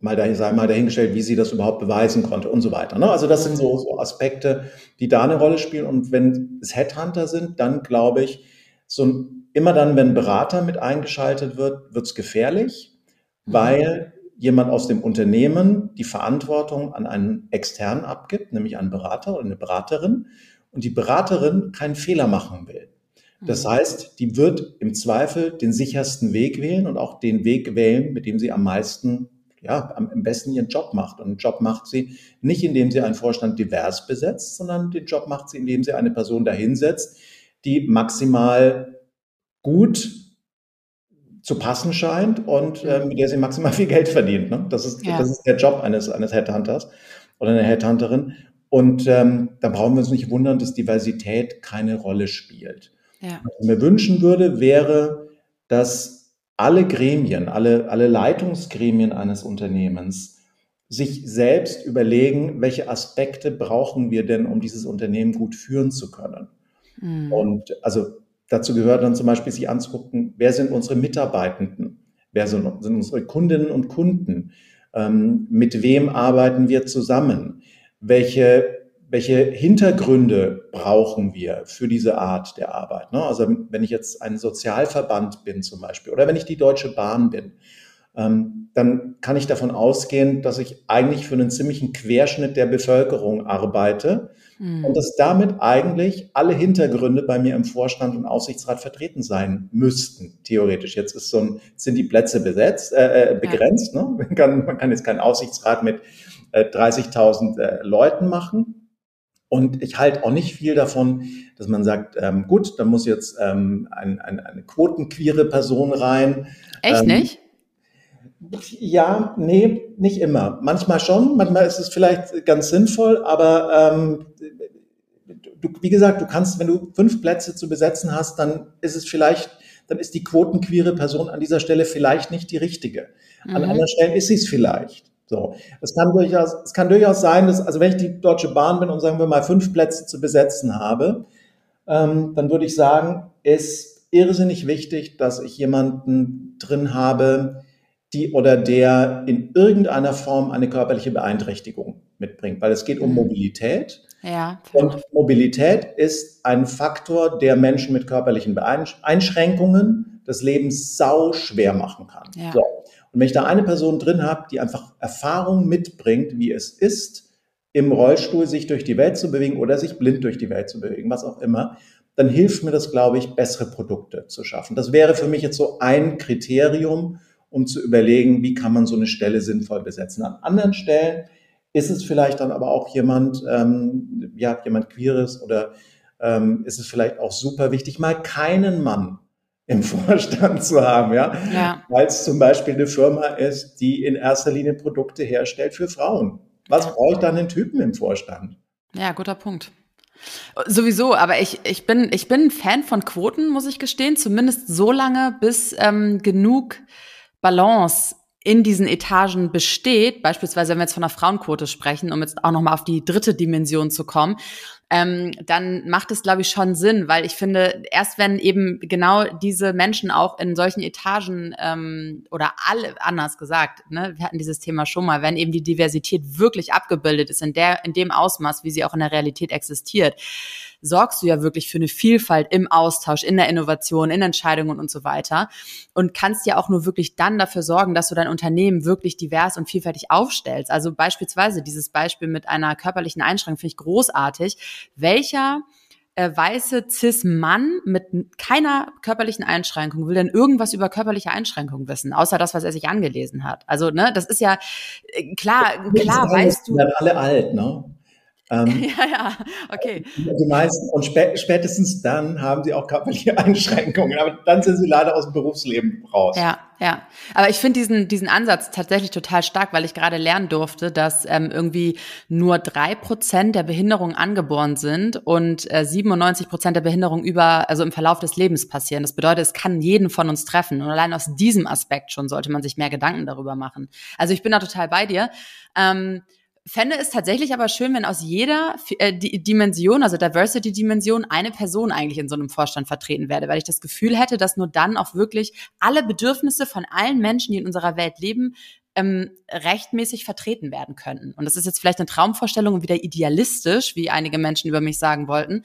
Mal, da, sei mal dahingestellt, wie sie das überhaupt beweisen konnte und so weiter. Ne? Also das sind so, so Aspekte, die da eine Rolle spielen. Und wenn es Headhunter sind, dann glaube ich, so immer dann, wenn Berater mit eingeschaltet wird, wird es gefährlich, mhm. weil jemand aus dem Unternehmen die Verantwortung an einen externen abgibt, nämlich einen Berater oder eine Beraterin, und die Beraterin keinen Fehler machen will. Das mhm. heißt, die wird im Zweifel den sichersten Weg wählen und auch den Weg wählen, mit dem sie am meisten, ja, am besten ihren Job macht. Und den Job macht sie nicht, indem sie einen Vorstand divers besetzt, sondern den Job macht sie, indem sie eine Person dahinsetzt, die maximal gut zu passen scheint und äh, mit der sie maximal viel Geld verdient. Ne? Das, ist, ja. das ist der Job eines, eines Headhunters oder einer Headhunterin. Und ähm, da brauchen wir uns nicht wundern, dass Diversität keine Rolle spielt. Ja. Was ich mir wünschen würde, wäre, dass alle Gremien, alle, alle Leitungsgremien eines Unternehmens sich selbst überlegen, welche Aspekte brauchen wir denn, um dieses Unternehmen gut führen zu können. Mhm. Und also Dazu gehört dann zum Beispiel sich anzugucken, wer sind unsere Mitarbeitenden, wer sind, sind unsere Kundinnen und Kunden, ähm, mit wem arbeiten wir zusammen, welche, welche Hintergründe brauchen wir für diese Art der Arbeit. Ne? Also wenn ich jetzt ein Sozialverband bin zum Beispiel oder wenn ich die Deutsche Bahn bin, ähm, dann kann ich davon ausgehen, dass ich eigentlich für einen ziemlichen Querschnitt der Bevölkerung arbeite Mhm. Und dass damit eigentlich alle Hintergründe bei mir im Vorstand und Aufsichtsrat vertreten sein müssten, theoretisch. Jetzt ist so ein, sind die Plätze besetzt, äh, äh begrenzt. Ja. Ne? Man, kann, man kann jetzt keinen Aufsichtsrat mit äh, 30.000 äh, Leuten machen. Und ich halte auch nicht viel davon, dass man sagt, ähm, gut, da muss jetzt ähm, ein, ein, eine quotenqueere Person rein. Echt ähm, nicht? Ja, nee, nicht immer. Manchmal schon, manchmal ist es vielleicht ganz sinnvoll, aber ähm, du, wie gesagt, du kannst, wenn du fünf Plätze zu besetzen hast, dann ist es vielleicht, dann ist die quotenqueere Person an dieser Stelle vielleicht nicht die richtige. Mhm. An anderen Stellen ist sie es vielleicht. So, es kann durchaus, es kann durchaus sein, dass, also wenn ich die Deutsche Bahn bin und sagen wir mal fünf Plätze zu besetzen habe, ähm, dann würde ich sagen, ist irrsinnig wichtig, dass ich jemanden drin habe, die oder der in irgendeiner Form eine körperliche Beeinträchtigung mitbringt, weil es geht um mhm. Mobilität. Ja, und Mobilität ist ein Faktor, der Menschen mit körperlichen Einschränkungen das Leben sau schwer machen kann. Ja. So. Und wenn ich da eine Person drin habe, die einfach Erfahrung mitbringt, wie es ist, im Rollstuhl sich durch die Welt zu bewegen oder sich blind durch die Welt zu bewegen, was auch immer, dann hilft mir das, glaube ich, bessere Produkte zu schaffen. Das wäre für mich jetzt so ein Kriterium, um zu überlegen, wie kann man so eine Stelle sinnvoll besetzen. An anderen Stellen ist es vielleicht dann aber auch jemand, ähm, ja, jemand Queeres oder ähm, ist es vielleicht auch super wichtig, mal keinen Mann im Vorstand zu haben, ja, ja. weil es zum Beispiel eine Firma ist, die in erster Linie Produkte herstellt für Frauen. Was brauche ich dann einen Typen im Vorstand? Ja, guter Punkt. Sowieso, aber ich, ich, bin, ich bin Fan von Quoten, muss ich gestehen, zumindest so lange, bis ähm, genug Balance in diesen Etagen besteht, beispielsweise wenn wir jetzt von einer Frauenquote sprechen, um jetzt auch nochmal auf die dritte Dimension zu kommen, ähm, dann macht es, glaube ich, schon Sinn, weil ich finde, erst wenn eben genau diese Menschen auch in solchen Etagen ähm, oder alle, anders gesagt, ne, wir hatten dieses Thema schon mal, wenn eben die Diversität wirklich abgebildet ist in der, in dem Ausmaß, wie sie auch in der Realität existiert, sorgst du ja wirklich für eine Vielfalt im Austausch, in der Innovation, in Entscheidungen und so weiter und kannst ja auch nur wirklich dann dafür sorgen, dass du dein Unternehmen wirklich divers und vielfältig aufstellst. Also beispielsweise dieses Beispiel mit einer körperlichen Einschränkung finde ich großartig. Welcher äh, weiße Cis-Mann mit keiner körperlichen Einschränkung will denn irgendwas über körperliche Einschränkungen wissen, außer das, was er sich angelesen hat. Also, ne, das ist ja äh, klar, klar, weißt du. Wir werden alle alt, ne? Ähm, ja, ja, okay. Die meisten, und spätestens dann haben sie auch körperliche Einschränkungen, aber dann sind sie leider aus dem Berufsleben raus. Ja, ja. Aber ich finde diesen, diesen Ansatz tatsächlich total stark, weil ich gerade lernen durfte, dass ähm, irgendwie nur drei Prozent der Behinderungen angeboren sind und äh, 97 Prozent der Behinderungen über, also im Verlauf des Lebens passieren. Das bedeutet, es kann jeden von uns treffen. Und allein aus diesem Aspekt schon sollte man sich mehr Gedanken darüber machen. Also ich bin da total bei dir. Ähm, fände es tatsächlich aber schön, wenn aus jeder äh, Dimension, also Diversity-Dimension, eine Person eigentlich in so einem Vorstand vertreten werde, weil ich das Gefühl hätte, dass nur dann auch wirklich alle Bedürfnisse von allen Menschen, die in unserer Welt leben, ähm, rechtmäßig vertreten werden könnten. Und das ist jetzt vielleicht eine Traumvorstellung und wieder idealistisch, wie einige Menschen über mich sagen wollten,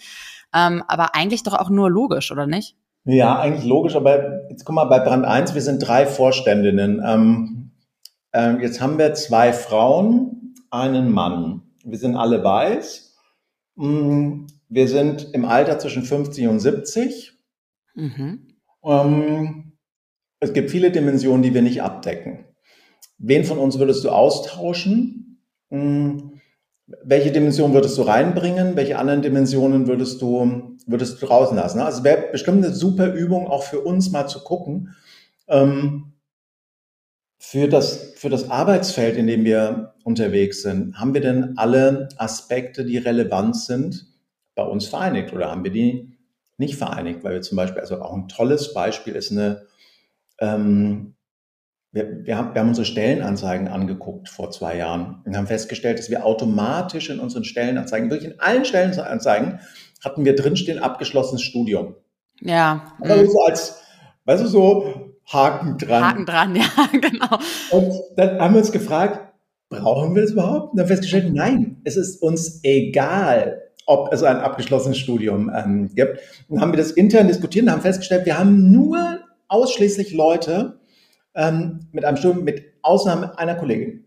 ähm, aber eigentlich doch auch nur logisch, oder nicht? Ja, eigentlich logisch, aber jetzt guck mal, bei Brand 1, wir sind drei Vorständinnen. Ähm, äh, jetzt haben wir zwei Frauen, einen Mann. Wir sind alle weiß. Mm, wir sind im Alter zwischen 50 und 70. Mhm. Ähm, es gibt viele Dimensionen, die wir nicht abdecken. Wen von uns würdest du austauschen? Mm, welche Dimension würdest du reinbringen? Welche anderen Dimensionen würdest du, würdest du draußen lassen? Also wäre bestimmt eine super Übung auch für uns mal zu gucken, ähm, für das, für das Arbeitsfeld, in dem wir unterwegs sind, haben wir denn alle Aspekte, die relevant sind, bei uns vereinigt oder haben wir die nicht vereinigt? Weil wir zum Beispiel, also auch ein tolles Beispiel ist eine, ähm, wir, wir, haben, wir haben unsere Stellenanzeigen angeguckt vor zwei Jahren und haben festgestellt, dass wir automatisch in unseren Stellenanzeigen, wirklich in allen Stellenanzeigen, hatten wir drinstehen abgeschlossenes Studium. Ja. Also so als, weißt du, so Haken dran. Haken dran, ja, genau. Und dann haben wir uns gefragt, brauchen wir das überhaupt? Und dann festgestellt, nein, es ist uns egal, ob es ein abgeschlossenes Studium ähm, gibt. Und dann haben wir das intern diskutiert und haben festgestellt, wir haben nur ausschließlich Leute ähm, mit einem Studium, mit Ausnahme einer Kollegin.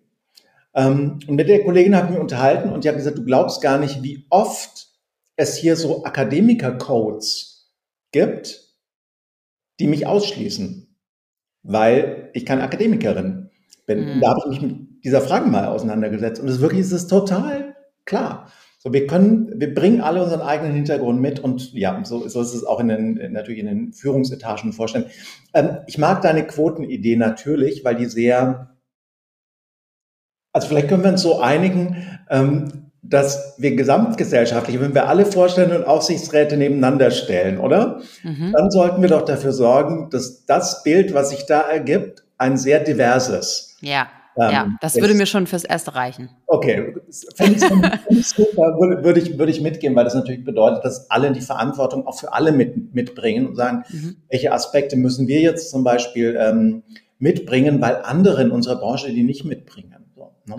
Ähm, und mit der Kollegin haben wir unterhalten und die hat gesagt, du glaubst gar nicht, wie oft es hier so Akademiker-Codes gibt, die mich ausschließen weil ich keine Akademikerin bin. Mhm. Da habe ich mich mit dieser Frage mal auseinandergesetzt. Und es ist wirklich, es ist total klar. So, wir können, wir bringen alle unseren eigenen Hintergrund mit und ja, so, so ist es auch in den, natürlich in den Führungsetagen vorstellen. Ähm, ich mag deine Quotenidee natürlich, weil die sehr, also vielleicht können wir uns so einigen, ähm, dass wir gesamtgesellschaftlich, wenn wir alle Vorstände und Aufsichtsräte nebeneinander stellen, oder? Mhm. Dann sollten wir doch dafür sorgen, dass das Bild, was sich da ergibt, ein sehr diverses. Ja. Ähm, ja, das würde mir schon fürs Erste reichen. Okay, würde, würde, ich, würde ich mitgehen, weil das natürlich bedeutet, dass alle die Verantwortung auch für alle mit, mitbringen und sagen, mhm. welche Aspekte müssen wir jetzt zum Beispiel ähm, mitbringen, weil andere in unserer Branche die nicht mitbringen.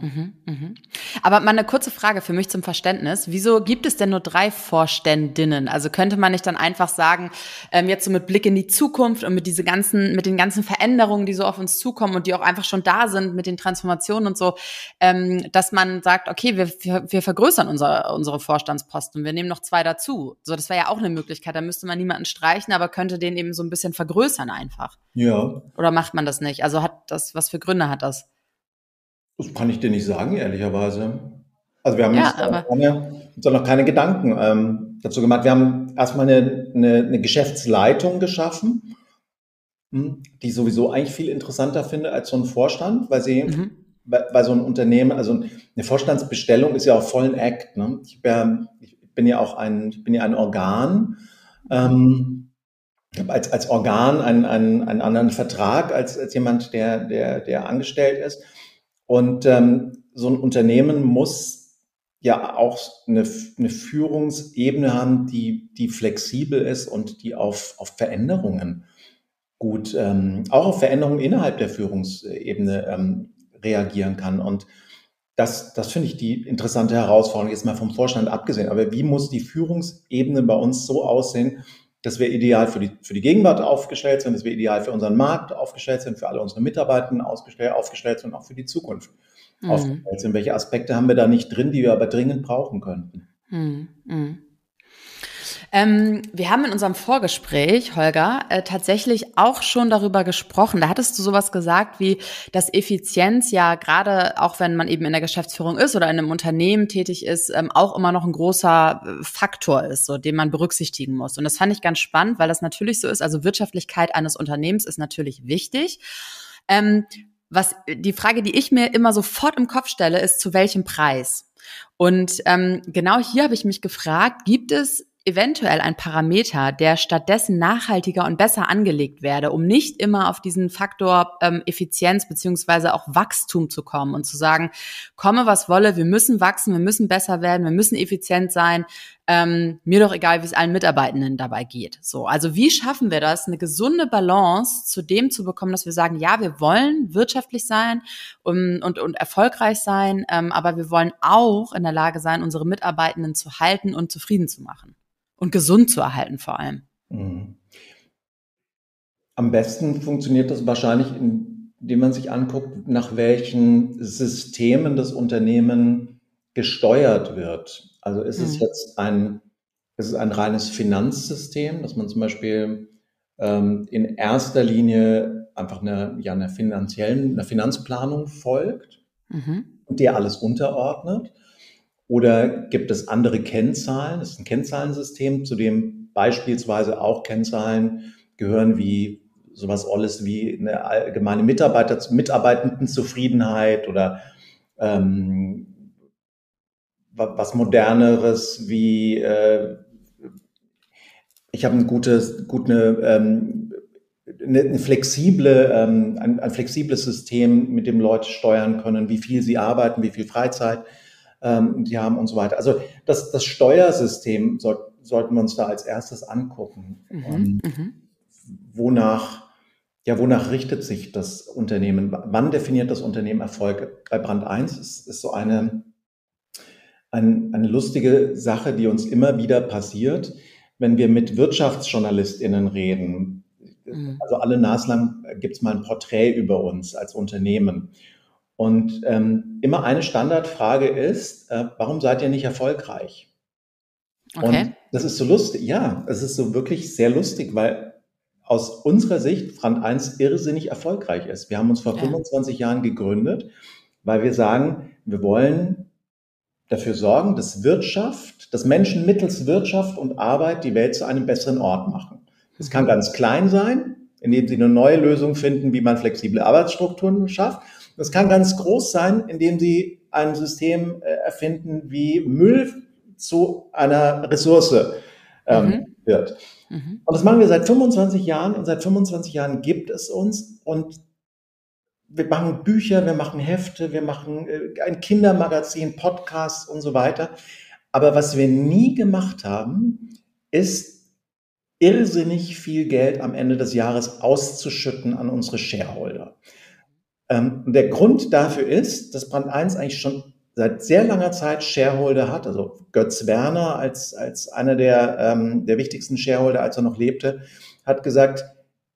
Ne? Mhm, mhm. Aber mal eine kurze Frage für mich zum Verständnis. Wieso gibt es denn nur drei Vorständinnen? Also könnte man nicht dann einfach sagen, ähm, jetzt so mit Blick in die Zukunft und mit diese ganzen, mit den ganzen Veränderungen, die so auf uns zukommen und die auch einfach schon da sind mit den Transformationen und so, ähm, dass man sagt, okay, wir, wir, wir vergrößern unsere, unsere Vorstandsposten, wir nehmen noch zwei dazu. So, das wäre ja auch eine Möglichkeit. Da müsste man niemanden streichen, aber könnte den eben so ein bisschen vergrößern einfach. Ja. Oder macht man das nicht? Also hat das, was für Gründe hat das? Das kann ich dir nicht sagen, ehrlicherweise. Also wir haben ja, uns, keine, uns noch keine Gedanken ähm, dazu gemacht. Wir haben erstmal eine, eine, eine Geschäftsleitung geschaffen, hm, die ich sowieso eigentlich viel interessanter finde als so ein Vorstand, weil sie mhm. bei, bei, so einem Unternehmen, also eine Vorstandsbestellung ist ja auch voll ein Act. Ne? Ich, bin ja auch ein, ich bin ja ein Organ. Ähm, ich habe als, als Organ einen, einen, einen anderen Vertrag als, als jemand, der, der, der angestellt ist. Und ähm, so ein Unternehmen muss ja auch eine, eine Führungsebene haben, die, die flexibel ist und die auf, auf Veränderungen gut, ähm, auch auf Veränderungen innerhalb der Führungsebene ähm, reagieren kann. Und das, das finde ich die interessante Herausforderung, jetzt mal vom Vorstand abgesehen. Aber wie muss die Führungsebene bei uns so aussehen, dass wir ideal für die, für die Gegenwart aufgestellt sind, dass wir ideal für unseren Markt aufgestellt sind, für alle unsere Mitarbeiter aufgestellt, aufgestellt sind und auch für die Zukunft mhm. aufgestellt sind. Welche Aspekte haben wir da nicht drin, die wir aber dringend brauchen könnten? Mhm. Ähm, wir haben in unserem Vorgespräch, Holger, äh, tatsächlich auch schon darüber gesprochen. Da hattest du sowas gesagt wie, dass Effizienz ja gerade, auch wenn man eben in der Geschäftsführung ist oder in einem Unternehmen tätig ist, ähm, auch immer noch ein großer äh, Faktor ist, so, den man berücksichtigen muss. Und das fand ich ganz spannend, weil das natürlich so ist. Also Wirtschaftlichkeit eines Unternehmens ist natürlich wichtig. Ähm, was die Frage, die ich mir immer sofort im Kopf stelle, ist, zu welchem Preis? Und ähm, genau hier habe ich mich gefragt, gibt es eventuell ein Parameter, der stattdessen nachhaltiger und besser angelegt werde, um nicht immer auf diesen Faktor ähm, Effizienz beziehungsweise auch Wachstum zu kommen und zu sagen, komme was wolle, wir müssen wachsen, wir müssen besser werden, wir müssen effizient sein, ähm, mir doch egal, wie es allen Mitarbeitenden dabei geht. So, also wie schaffen wir das, eine gesunde Balance zu dem zu bekommen, dass wir sagen, ja, wir wollen wirtschaftlich sein und, und, und erfolgreich sein, ähm, aber wir wollen auch in der Lage sein, unsere Mitarbeitenden zu halten und zufrieden zu machen und gesund zu erhalten vor allem. Mhm. Am besten funktioniert das wahrscheinlich, indem man sich anguckt, nach welchen Systemen das Unternehmen gesteuert wird. Also ist mhm. es jetzt ein, ist es ein reines Finanzsystem, dass man zum Beispiel ähm, in erster Linie einfach eine, ja, einer finanziellen, einer Finanzplanung folgt mhm. und der alles unterordnet? Oder gibt es andere Kennzahlen? Das ist ein Kennzahlensystem, zu dem beispielsweise auch Kennzahlen gehören wie sowas alles wie eine allgemeine Mitarbeiter, Mitarbeitendenzufriedenheit oder ähm, was moderneres wie äh, ich habe ein gutes, gut eine, ähm, eine, eine flexible, ähm, ein, ein, flexibles System, mit dem Leute steuern können, wie viel sie arbeiten, wie viel Freizeit ähm, die haben und so weiter. Also das, das Steuersystem soll, sollten wir uns da als erstes angucken. Mhm, mhm. Wonach, ja, wonach richtet sich das Unternehmen? Wann definiert das Unternehmen Erfolg? Bei Brand 1 ist, ist so eine, ein, eine lustige Sache, die uns immer wieder passiert, wenn wir mit WirtschaftsjournalistInnen reden. Mhm. Also alle naslang gibt es mal ein Porträt über uns als Unternehmen. Und ähm, immer eine Standardfrage ist, äh, warum seid ihr nicht erfolgreich? Okay. Und das ist so lustig, ja, es ist so wirklich sehr lustig, weil aus unserer Sicht Brand 1 irrsinnig erfolgreich ist. Wir haben uns vor ja. 25 Jahren gegründet, weil wir sagen, wir wollen dafür sorgen, dass Wirtschaft, dass Menschen mittels Wirtschaft und Arbeit die Welt zu einem besseren Ort machen. Das kann mhm. ganz klein sein, indem sie eine neue Lösung finden, wie man flexible Arbeitsstrukturen schafft. Das kann ganz groß sein, indem sie ein System äh, erfinden, wie Müll zu einer Ressource ähm, mhm. wird. Mhm. Und das machen wir seit 25 Jahren und seit 25 Jahren gibt es uns und wir machen Bücher, wir machen Hefte, wir machen äh, ein Kindermagazin, Podcasts und so weiter. Aber was wir nie gemacht haben, ist irrsinnig viel Geld am Ende des Jahres auszuschütten an unsere Shareholder. Ähm, der Grund dafür ist, dass Brand 1 eigentlich schon seit sehr langer Zeit Shareholder hat. Also Götz Werner als, als einer der, ähm, der wichtigsten Shareholder, als er noch lebte, hat gesagt,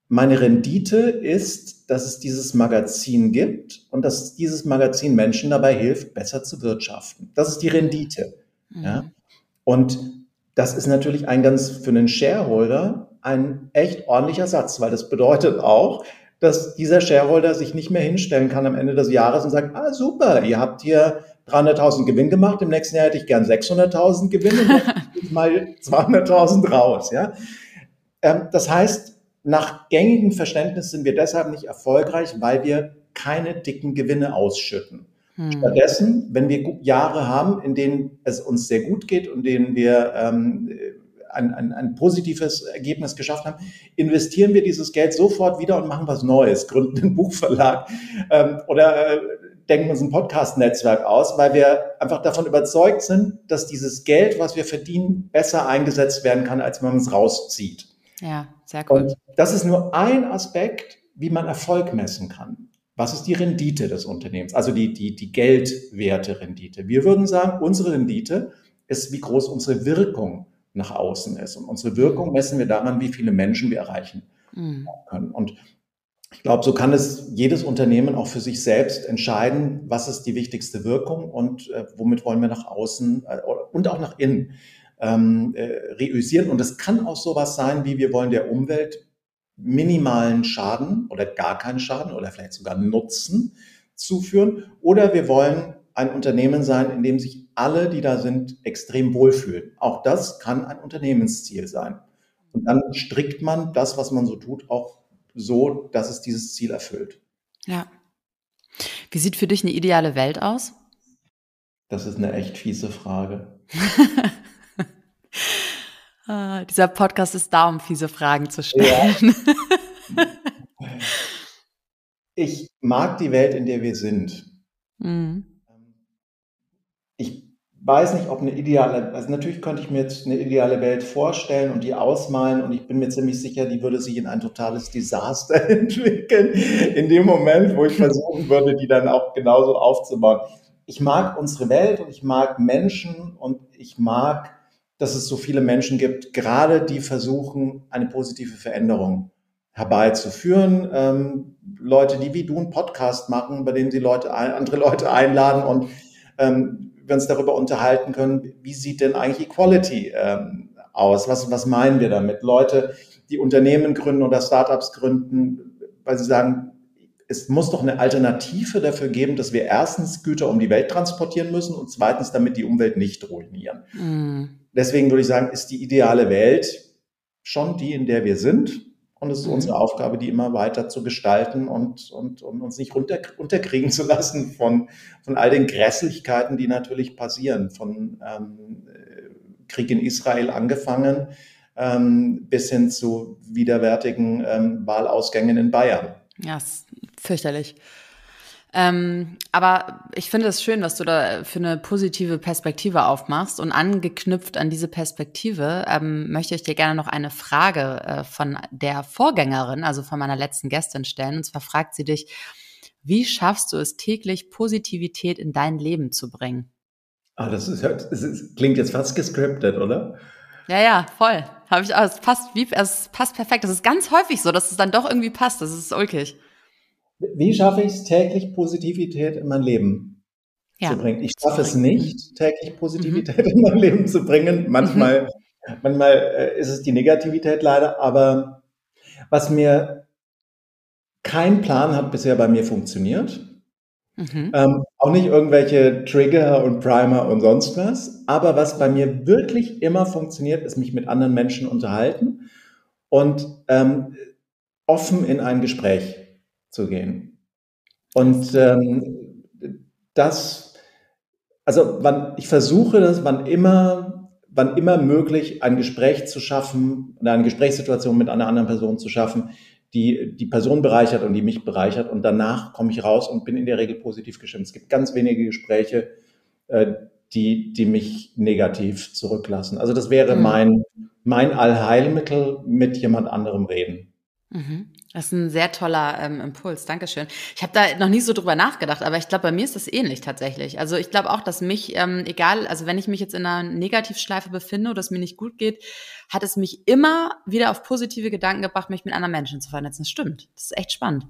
meine Rendite ist, dass es dieses Magazin gibt und dass dieses Magazin Menschen dabei hilft, besser zu wirtschaften. Das ist die Rendite. Mhm. Ja? Und das ist natürlich ein ganz für einen Shareholder ein echt ordentlicher Satz, weil das bedeutet auch, dass dieser Shareholder sich nicht mehr hinstellen kann am Ende des Jahres und sagt, ah super, ihr habt hier 300.000 Gewinn gemacht, im nächsten Jahr hätte ich gern 600.000 Gewinn und mal 200.000 raus. Ja? Ähm, das heißt, nach gängigem Verständnis sind wir deshalb nicht erfolgreich, weil wir keine dicken Gewinne ausschütten. Hm. Stattdessen, wenn wir Jahre haben, in denen es uns sehr gut geht und denen wir ähm, ein, ein, ein positives Ergebnis geschafft haben, investieren wir dieses Geld sofort wieder und machen was Neues, gründen einen Buchverlag ähm, oder äh, denken uns ein Podcast-Netzwerk aus, weil wir einfach davon überzeugt sind, dass dieses Geld, was wir verdienen, besser eingesetzt werden kann, als wenn man es rauszieht. Ja, sehr gut. Und das ist nur ein Aspekt, wie man Erfolg messen kann. was ist die Rendite des Unternehmens, also die, die, die Geldwerte Rendite. Wir würden sagen, unsere Rendite ist, wie groß unsere Wirkung nach außen ist. Und unsere Wirkung messen wir daran, wie viele Menschen wir erreichen mhm. können. Und ich glaube, so kann es jedes Unternehmen auch für sich selbst entscheiden, was ist die wichtigste Wirkung und äh, womit wollen wir nach außen äh, und auch nach innen ähm, äh, reüssieren. Und es kann auch sowas sein, wie wir wollen der Umwelt minimalen Schaden oder gar keinen Schaden oder vielleicht sogar Nutzen zuführen. Oder wir wollen ein Unternehmen sein, in dem sich alle, die da sind, extrem wohlfühlen. Auch das kann ein Unternehmensziel sein. Und dann strickt man das, was man so tut, auch so, dass es dieses Ziel erfüllt. Ja. Wie sieht für dich eine ideale Welt aus? Das ist eine echt fiese Frage. ah, dieser Podcast ist da, um fiese Fragen zu stellen. Ja. ich mag die Welt, in der wir sind. Mhm ich weiß nicht, ob eine ideale, also natürlich könnte ich mir jetzt eine ideale Welt vorstellen und die ausmalen und ich bin mir ziemlich sicher, die würde sich in ein totales Desaster entwickeln, in dem Moment, wo ich versuchen würde, die dann auch genauso aufzubauen. Ich mag unsere Welt und ich mag Menschen und ich mag, dass es so viele Menschen gibt, gerade die versuchen, eine positive Veränderung herbeizuführen. Ähm, Leute, die wie du einen Podcast machen, bei dem sie Leute, andere Leute einladen und ähm, wir uns darüber unterhalten können, wie sieht denn eigentlich Equality ähm, aus? Was, was meinen wir damit? Leute, die Unternehmen gründen oder Startups gründen, weil sie sagen, es muss doch eine Alternative dafür geben, dass wir erstens Güter um die Welt transportieren müssen und zweitens damit die Umwelt nicht ruinieren. Mm. Deswegen würde ich sagen, ist die ideale Welt schon die, in der wir sind. Und es ist unsere mhm. Aufgabe, die immer weiter zu gestalten und, und, und uns nicht runter, unterkriegen zu lassen von, von all den Grässlichkeiten, die natürlich passieren. Von ähm, Krieg in Israel angefangen ähm, bis hin zu widerwärtigen ähm, Wahlausgängen in Bayern. Ja, ist fürchterlich. Ähm, aber ich finde es schön, was du da für eine positive Perspektive aufmachst. Und angeknüpft an diese Perspektive ähm, möchte ich dir gerne noch eine Frage äh, von der Vorgängerin, also von meiner letzten Gästin stellen. Und zwar fragt sie dich, wie schaffst du es täglich, Positivität in dein Leben zu bringen? Ah, das, ist, das ist, klingt jetzt fast gescriptet, oder? Ja, ja, voll. Habe ich auch. Es passt wie, es passt perfekt. Das ist ganz häufig so, dass es dann doch irgendwie passt. Das ist ulkig. Wie schaffe ich es täglich Positivität in mein Leben ja, zu bringen? Ich schaffe es nicht, täglich Positivität mhm. in mein Leben zu bringen. Manchmal, mhm. manchmal äh, ist es die Negativität leider, aber was mir kein Plan hat bisher bei mir funktioniert. Mhm. Ähm, auch nicht irgendwelche Trigger und Primer und sonst was. Aber was bei mir wirklich immer funktioniert, ist mich mit anderen Menschen unterhalten und ähm, offen in ein Gespräch zu gehen. Und ähm, das, also wann, ich versuche das, wann immer, wann immer möglich, ein Gespräch zu schaffen, eine Gesprächssituation mit einer anderen Person zu schaffen, die die Person bereichert und die mich bereichert. Und danach komme ich raus und bin in der Regel positiv gestimmt. Es gibt ganz wenige Gespräche, äh, die, die mich negativ zurücklassen. Also das wäre mhm. mein, mein Allheilmittel mit jemand anderem reden. Mhm. Das ist ein sehr toller ähm, Impuls, Dankeschön. Ich habe da noch nie so drüber nachgedacht, aber ich glaube, bei mir ist das ähnlich tatsächlich. Also ich glaube auch, dass mich, ähm, egal, also wenn ich mich jetzt in einer Negativschleife befinde oder es mir nicht gut geht, hat es mich immer wieder auf positive Gedanken gebracht, mich mit anderen Menschen zu vernetzen. Das stimmt. Das ist echt spannend.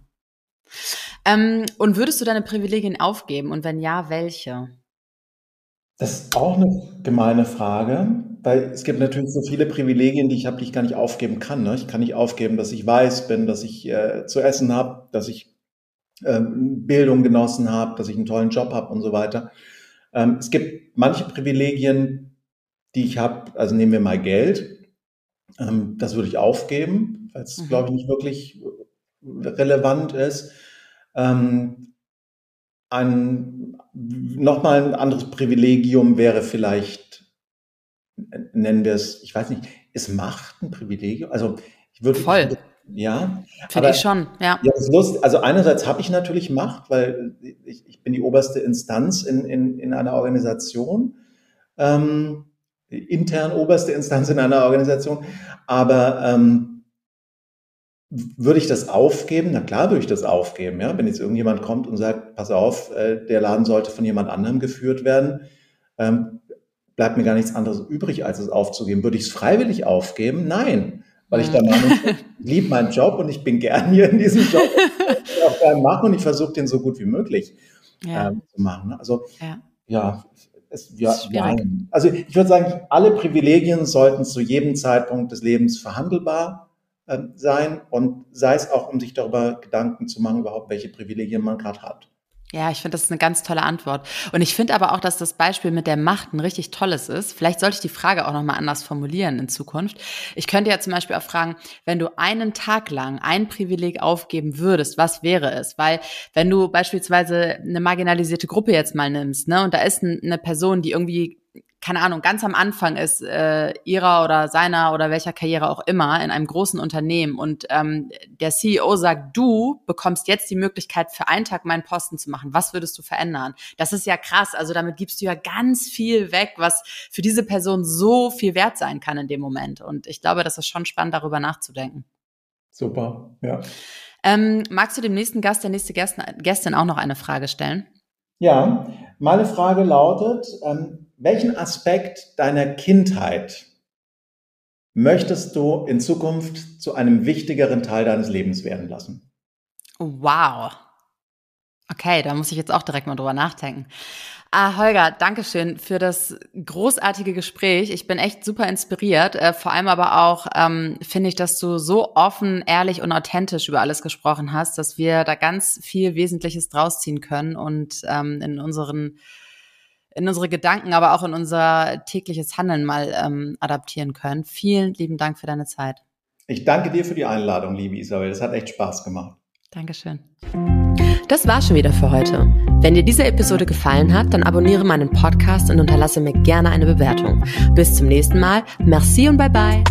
Ähm, und würdest du deine Privilegien aufgeben? Und wenn ja, welche? Das ist auch eine gemeine Frage. Weil es gibt natürlich so viele Privilegien, die ich habe, die ich gar nicht aufgeben kann. Ne? Ich kann nicht aufgeben, dass ich weiß bin, dass ich äh, zu essen habe, dass ich ähm, Bildung genossen habe, dass ich einen tollen Job habe und so weiter. Ähm, es gibt manche Privilegien, die ich habe, also nehmen wir mal Geld. Ähm, das würde ich aufgeben, weil es, mhm. glaube ich, nicht wirklich relevant ist. Ein, nochmal ein anderes Privilegium wäre vielleicht nennen wir es, ich weiß nicht, ist Macht ein Privilegium? Also ich würde voll. Ja, finde ich schon. Ja. ja. Also einerseits habe ich natürlich Macht, weil ich, ich bin die oberste Instanz in, in, in einer Organisation, ähm, intern oberste Instanz in einer Organisation. Aber ähm, würde ich das aufgeben? Na klar würde ich das aufgeben. Ja? Wenn jetzt irgendjemand kommt und sagt, pass auf, äh, der Laden sollte von jemand anderem geführt werden, ähm, bleibt mir gar nichts anderes übrig, als es aufzugeben. Würde ich es freiwillig aufgeben? Nein, weil ich der Meinung bin, ich liebe meinen Job und ich bin gern hier in diesem Job. ich auch gern machen und ich versuche den so gut wie möglich ja. ähm, zu machen. Ne? Also ja, ja es, ja, nein. Also ich würde sagen, alle Privilegien sollten zu jedem Zeitpunkt des Lebens verhandelbar sein und sei es auch, um sich darüber Gedanken zu machen, überhaupt welche Privilegien man gerade hat. Ja, ich finde, das ist eine ganz tolle Antwort. Und ich finde aber auch, dass das Beispiel mit der Macht ein richtig tolles ist. Vielleicht sollte ich die Frage auch nochmal anders formulieren in Zukunft. Ich könnte ja zum Beispiel auch fragen, wenn du einen Tag lang ein Privileg aufgeben würdest, was wäre es? Weil wenn du beispielsweise eine marginalisierte Gruppe jetzt mal nimmst, ne, und da ist eine Person, die irgendwie keine Ahnung, ganz am Anfang ist äh, ihrer oder seiner oder welcher Karriere auch immer in einem großen Unternehmen und ähm, der CEO sagt, du bekommst jetzt die Möglichkeit, für einen Tag meinen Posten zu machen. Was würdest du verändern? Das ist ja krass. Also damit gibst du ja ganz viel weg, was für diese Person so viel wert sein kann in dem Moment. Und ich glaube, das ist schon spannend, darüber nachzudenken. Super, ja. Ähm, magst du dem nächsten Gast, der nächste Gästin auch noch eine Frage stellen? Ja, meine Frage lautet, ähm, welchen Aspekt deiner Kindheit möchtest du in Zukunft zu einem wichtigeren Teil deines Lebens werden lassen? Wow. Okay, da muss ich jetzt auch direkt mal drüber nachdenken. Ah, Holger, danke schön für das großartige Gespräch. Ich bin echt super inspiriert. Äh, vor allem aber auch ähm, finde ich, dass du so offen, ehrlich und authentisch über alles gesprochen hast, dass wir da ganz viel Wesentliches draus ziehen können und ähm, in unseren in unsere Gedanken, aber auch in unser tägliches Handeln mal ähm, adaptieren können. Vielen lieben Dank für deine Zeit. Ich danke dir für die Einladung, liebe Isabel. Das hat echt Spaß gemacht. Dankeschön. Das war schon wieder für heute. Wenn dir diese Episode gefallen hat, dann abonniere meinen Podcast und unterlasse mir gerne eine Bewertung. Bis zum nächsten Mal. Merci und bye bye.